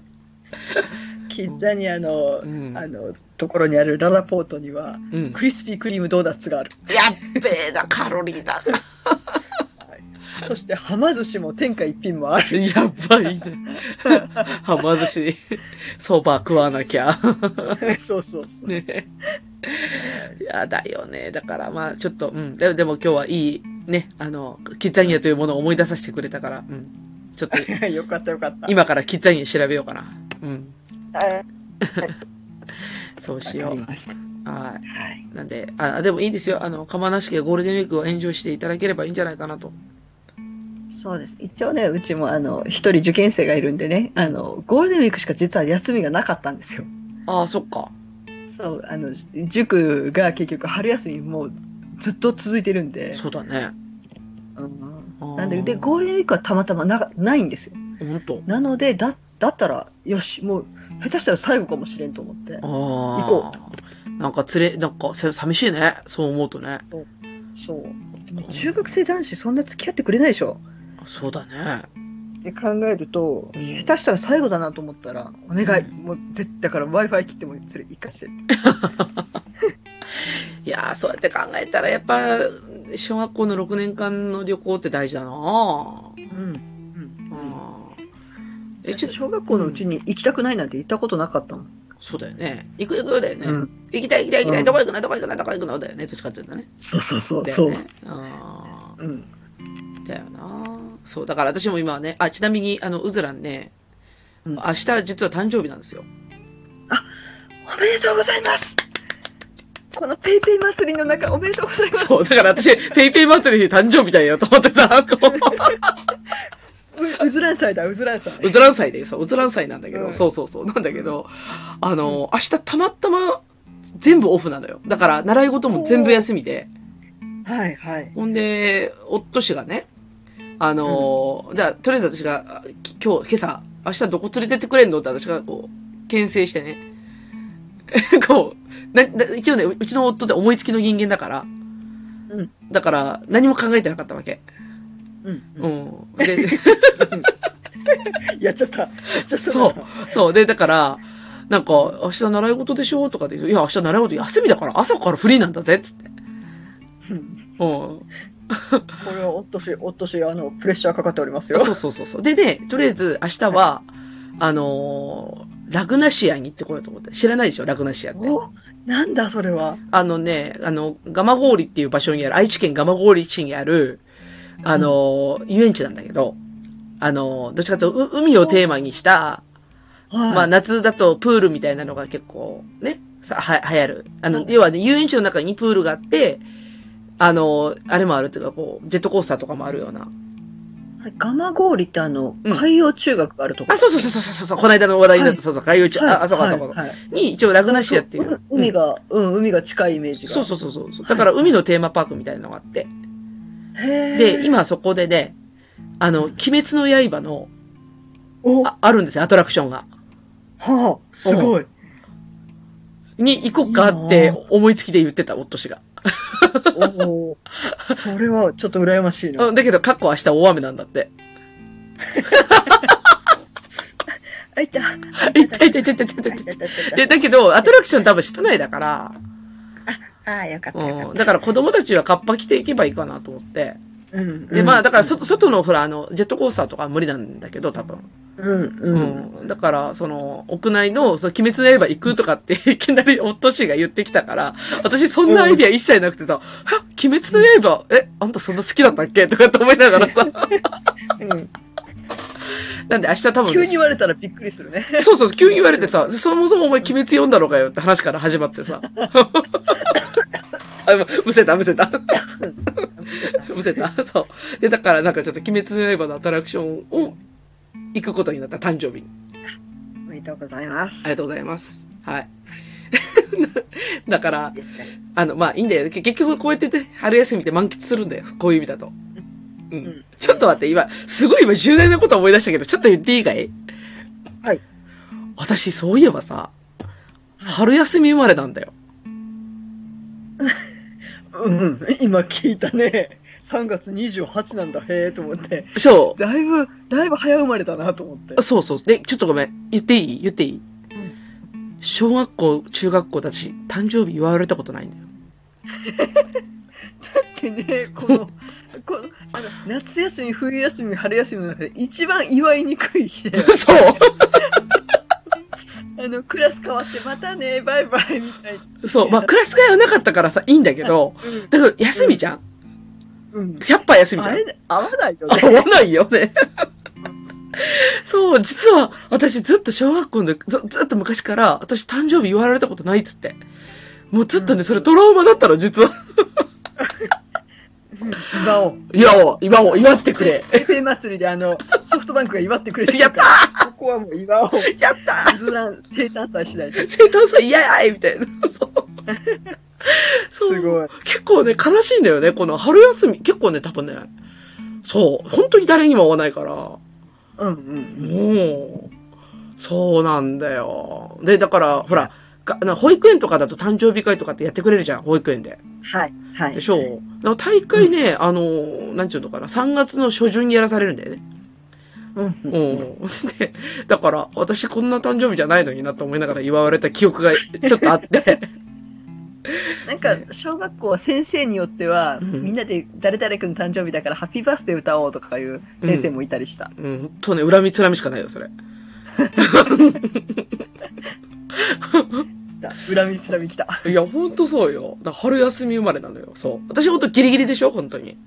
キッザニアの、うんあの、ところにあるララポートには、うん。クリスピークリームドーナツがある。やっべえな、カロリーだ。そして、はま寿司も天下一品もある。やばいね。はま寿司、そば食わなきゃ。そうそうそう。ね。いやだよね。だからまあちょっと、うん。でもでも今日はいいね、あの、キッザニアというものを思い出させてくれたから、うん。ちょっと、よかったよかった。今からキッザニア調べようかな。うん。はいそうしよ。う。はい。はい。なんで、あ、でもいいですよ。あの、釜なし家ゴールデンウィークをエンジョイしていただければいいんじゃないかなと。そうです。一応ね、うちもあの、一人受験生がいるんでね、あの、ゴールデンウィークしか実は休みがなかったんですよ。ああ、そっか。そう、あの、塾が結局春休みもうずっと続いてるんで、そうだね。うんなんで、で、ゴールデンウィークはたまたまなないんですよ。ほんと。なので、だ、だったら、よし、もう、下手したら最後かもしれんと思ってあ、あ。行こう。なんか連れ、なんか、さ寂しいね。そう思うとね。そう。中学生男子そんな付き合ってくれないでしょそうだね。って考えると、うん下手したら最後だなと思ったら、お願い、もう絶対だから Wi-Fi 切っても連れ行かして。いやー、そうやって考えたら、やっぱ、小学校の6年間の旅行って大事だなぁ。うん。あーえ、え、ちょっと、小学校のうちに行きたくないなんて言ったことなかったもん。そうだよね。行く行くだよね。うん行きたい行きたい行きたい。うんどこ行くの？どこ行くの？どこ行くの？だよね。どっちかっていうとね。そうそうそう、そう。だよね。あうん。ーだよなそう、だから私も今はね、あ、ちなみに、あの、うずらんね、うん明日実は誕生日なんですよ。おめでとうございますこのペイペイ祭りの中、おめでとうございますそう、だから私、ペイペイ祭りに誕生日だよと思ってさ、こ う うずらん祭だ、うずらん祭。う、うずらん祭で、そう、うずらん祭なんだけど、うんそうそうそう、なんだけど、あの、明日たまたま全部オフなのよ。だから、習い事も全部休みで、はいはい。ほんで、夫氏がね、あの、じゃあ、とりあえず私が、今日、今朝、明日どこ連れてってくれんの？って私がこう、牽制してね。こう、な、な一応ね、ううちの夫って思いつきの人間だから、うん。だから、何も考えてなかったわけ。うん。で、やっちゃった。やっちゃった。そう。そう。で、だから、なんか、明日習い事でしょ？とかで言うと、いや、明日習い事休みだから、朝からフリーなんだぜ、つって。うん。うん。これはおっとし、おっとし、あの、プレッシャーかかっておりますよ。そうそうそうそう。でね、とりあえず、明日は、あのーラグナシアに行ってこようと思って。知らないでしょ？ラグナシアって。おなんだそれは。あのね、あの、蒲郡っていう場所にある、愛知県蒲郡市にある、あのー遊園地なんだけど、あのーどっちかというと、う海をテーマにした、はい。まあ夏だとプールみたいなのが結構ね、さ、は、流行る。あの、要はね、遊園地の中にプールがあって、あの、あれもあるっていうか、こう、ジェットコースターとかもあるような。はいガマ氷ってあの、うん海洋中学があるところ。あ、そうそうそうそうそうこの間の話題になった、はいそうそう、海洋地、はいあ、あそこあそこ、はいはいに、一応ラグナシアっていう。う海が、うん、海が近いイメージが。そうそうそうそう。だから海のテーマパークみたいなのがあって。で、、今そこでね、あの、鬼滅の刃の、ああるんですよ、アトラクションが。あ、すごい。に行こうかって思いつきで言ってた、夫氏が。おお、それはちょっと羨ましいな。うん、だけど、かっこ明日大雨なんだって。あ、いた。いたいたいたいたいたいたいたで、だけど、アトラクション多分室内だから、ああ、よかったよかっうん、だから子供たちはカッパ着ていけばいいかなと思って。た。うん。で、まあ、だから、そ外、外のほら、あの、ジェットコースターとかは無理なんだけど、多分。うん、ううん。ん。だから、その、屋内の、その、鬼滅の刃行くとかって、いきなり夫氏が言ってきたから、私そんなアイディア一切なくてさ、は鬼滅の刃、え、あんたそんな好きだったっけ？とかって思いながらさ、うん なんで明日多分、急に言われたらびっくりするね。そうそう、急に言われてさ、そもそもお前鬼滅読んだのかよって話から始まってさ。あ、むせた、むせた。むせた。そう。で、だからなんかちょっと鬼滅の刃のアトラクションを行くことになった誕生日に。おめでとうございますあり。がとうございます。はい。だから、あの、まあいいんだよ。け結局こうやってね、春休みって満喫するんだよ。こういう意味だと。うん。んちょっと待って、今、すごい今重大なこと思い出したけど、ちょっと言っていいかい？はい。私、そういえばさ、春休み生まれなんだよ。うん、今聞いたね。3月28なんだ、へえと思って。そだいぶ、だいぶ早生まれだなと思ってう。。そうそう。で、ちょっとごめん。言っていい？言っていい、小学校、中学校だし、誕生日言われたことないんだよ。でね、この、この、あの、夏休み、冬休み、春休みの中で一番祝いにくい日で、そう あの、クラス変わって、またね、バイバイみたいな。そう。まあ、クラス替えはなかったからさ、いいんだけど、うんだから休みじゃん、うん。100杯休みじゃん。あれ、合わないよ合ね。わないよね。そう、実は、私ずっと小学校で、ずずっと昔から、私誕生日言われたことないっつって。もうずっとね、それトラウマだったの、実は。祝おう。祝おう、祝おう、祝ってくれ。エフェ祭りであの、ソフトバンクが祝ってくれてるやったここはもう祝おう。やったずらん、生誕祭しないと。生誕祭嫌やいみたいな。そう。そう。すごい。結構ね、悲しいんだよね。この春休み。結構ね、多分ね。そう。本当に誰にも会わないから。うんうん。もう、そうなんだよ。で、だから、ほら、がな保育園とかだと誕生日会とかってやってくれるじゃん、保育園で。はい。はい。でしょう。だから大会ね、あの、なんちゅうのかな、3月の初旬にやらされるんだよね。うんううん。ん。で、だから、私こんな誕生日じゃないのになと思いながら祝われた記憶がちょっとあって。なんか、小学校は先生によっては、うんみんなで誰々君の誕生日だからハッピーバースデー歌おうとかいう先生もいたりした。うん、ほんとね、恨みつらみしかないよ、それ。だ恨みつらみきた。いや、ほんとそうよ。だ春休み生まれなのよ。そう。私ほんとギリギリでしょ？本当に。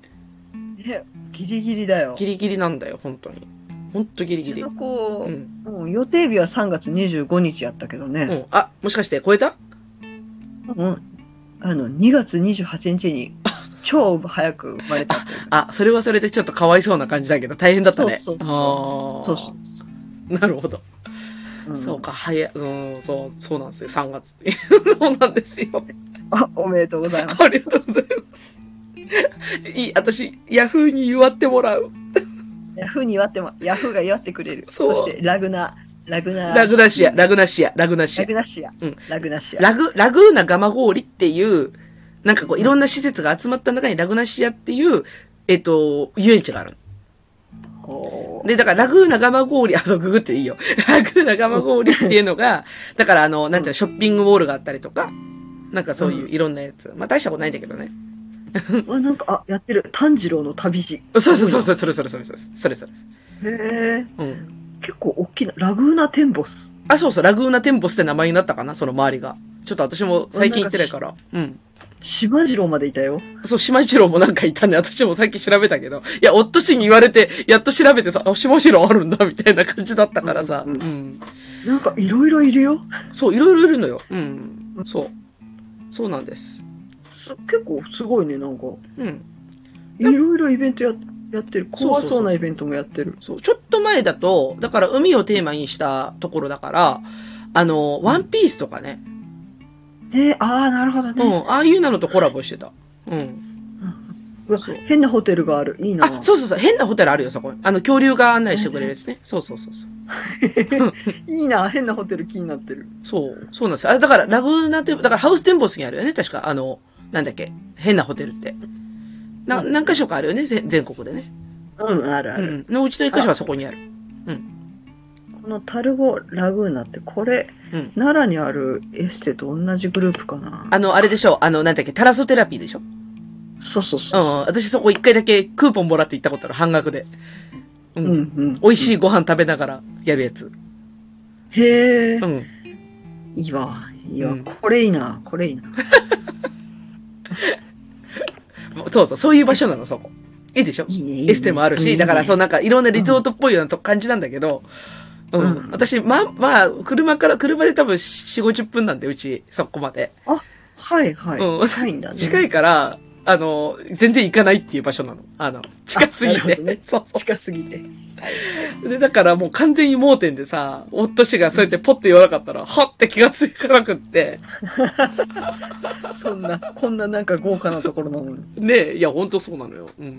ね、ギリギリだよ。ギリギリなんだよ、本当に。ほんとギリギリ。うちのう子、ん。うん予定日は3月25日やったけどね。うん。あ、もしかして超えた？うん。あの、2月28日に、超早く生まれた。あ、それはそれでちょっとかわいそうな感じだけど、大変だったね。そうそうああ。そうそう。なるほど。うんそうか、早い、うん、そう、そうなんですよ、3月って。そうなんですよ。あ、おめでとうございます。ありがとうございます。いい、私、ヤフーに祝ってもらう。ヤフーに祝っても、ヤフーが祝ってくれる。そして、ラグナ、ラグナ、ラグナシア、ラグナシア、ラグナシアラ。グナシア。うんラグナシア。ラグ、ラグーナガマゴーリっていう、なんかこう、いろんな施設が集まった中にラグナシアっていう、えっと、遊園地がある。ほで、だから、ラグーナガマゴーリ、あ、そう、ググっていいよ。ラグーナガマゴーリっていうのが、だから、あの、なんていうの、ショッピングモールがあったりとか、なんかそういういろんなやつ。まあ、大したことないんだけどね。うわ、なんか、あ、やってる。炭治郎の旅路。そうそうそうそう、それそれそれそれ、それそれ。へえ。うん。結構大きな、ラグーナテンボス。あ、そうそう、ラグーナテンボスって名前になったかな、その周りが。ちょっと私も最近行ってないから。うん。島次郎までいたよ。そう、島次郎もなんかいたね。私も最近調べたけど。いや、夫氏に言われて、やっと調べてさ、あ、島次郎あるんだ、みたいな感じだったからさ。ううんん。なんか、いろいろいるよ。そう、いろいろいるのよ。うん。そう。そうなんです。す結構すごいね、なんか。うん。いろいろイベントややってる。怖そうなイベントもやってる。そう、ちょっと前だと、だから海をテーマにしたところだから、あの、ワンピースとかね。ねああ、なるほどね。うん。ああいうなのとコラボしてた。うん。うわそう変なホテルがある。いいな。あ、そうそうそう。変なホテルあるよ、そこに。あの、恐竜が案内してくれるやつね。そうそうそうそう。いいな。変なホテル気になってる。そう、そうなんですよ。あれ、だから、ラグーナテン、だからハウステンボスにあるよね、確か。あの、なんだっけ、変なホテルって。な、何箇所かあるよね、ぜ全国でね。うん、あるある。うん。のうちの一箇所はそこにある。このタルゴラグーナって、これ、うん。奈良にあるエステと同じグループかな。あの、あれでしょ、あの、なんだっけ、タラソテラピーでしょ？そうそうそうう。ん。私そこ一回だけクーポンもらって行ったことある、半額で。う。うんんうん。美味しいご飯食べながらやるやつ。へえう、ん。いいわ。いいわ。うんこれいいな。これいいな。そうそう、そういう場所なの、そこ。いいでしょ？いいね。いいねエステもあるし、だからそうなんかいろんなリゾートっぽいようなと感じなんだけど、うん。うん私、まあ、まあ、車から、車で多分4、50分なんで、うち、そこまで。はいはい。うん近いんだね。近いから、あの、全然行かないっていう場所なの。あの、近すぎて。ね そうそ近すぎて。う。で、だからもう完全に盲点でさ、夫氏がそうやってポッと言わなかったら、はって気がつかなくって、そんな、こんななんか豪華なところなのに。ねいや、ほんとそうなのよ。うん。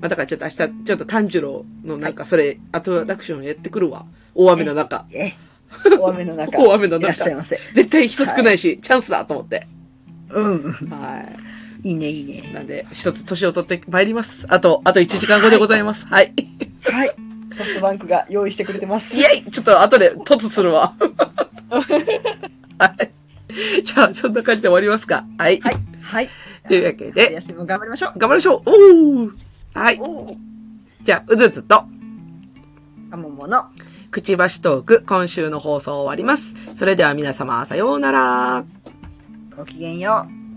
まあ、だからちょっと明日、ちょっと炭治郎のなんか、それ、アトラクションやってくるわ。大雨の中。え、大雨の中。大雨の中いらっしゃいませ。絶対人少ないし、チャンスだと思って。うん。はいいね、いいねい。。なんで、一つ年を取ってまいります。あと、あと1時間後でございます。はい。はい。ソフトバンクが用意してくれてます。イェイちょっと後で突するわ。はい。じゃあ、そんな感じで終わりますか。はい。はい。はい。というわけで、休みも頑張りましょう。頑張りましょう。おーはい。じゃあ、うずつと、かももの。くちばしトーク、今週の放送終わります。それでは皆様、さようなら。ごきげんよう。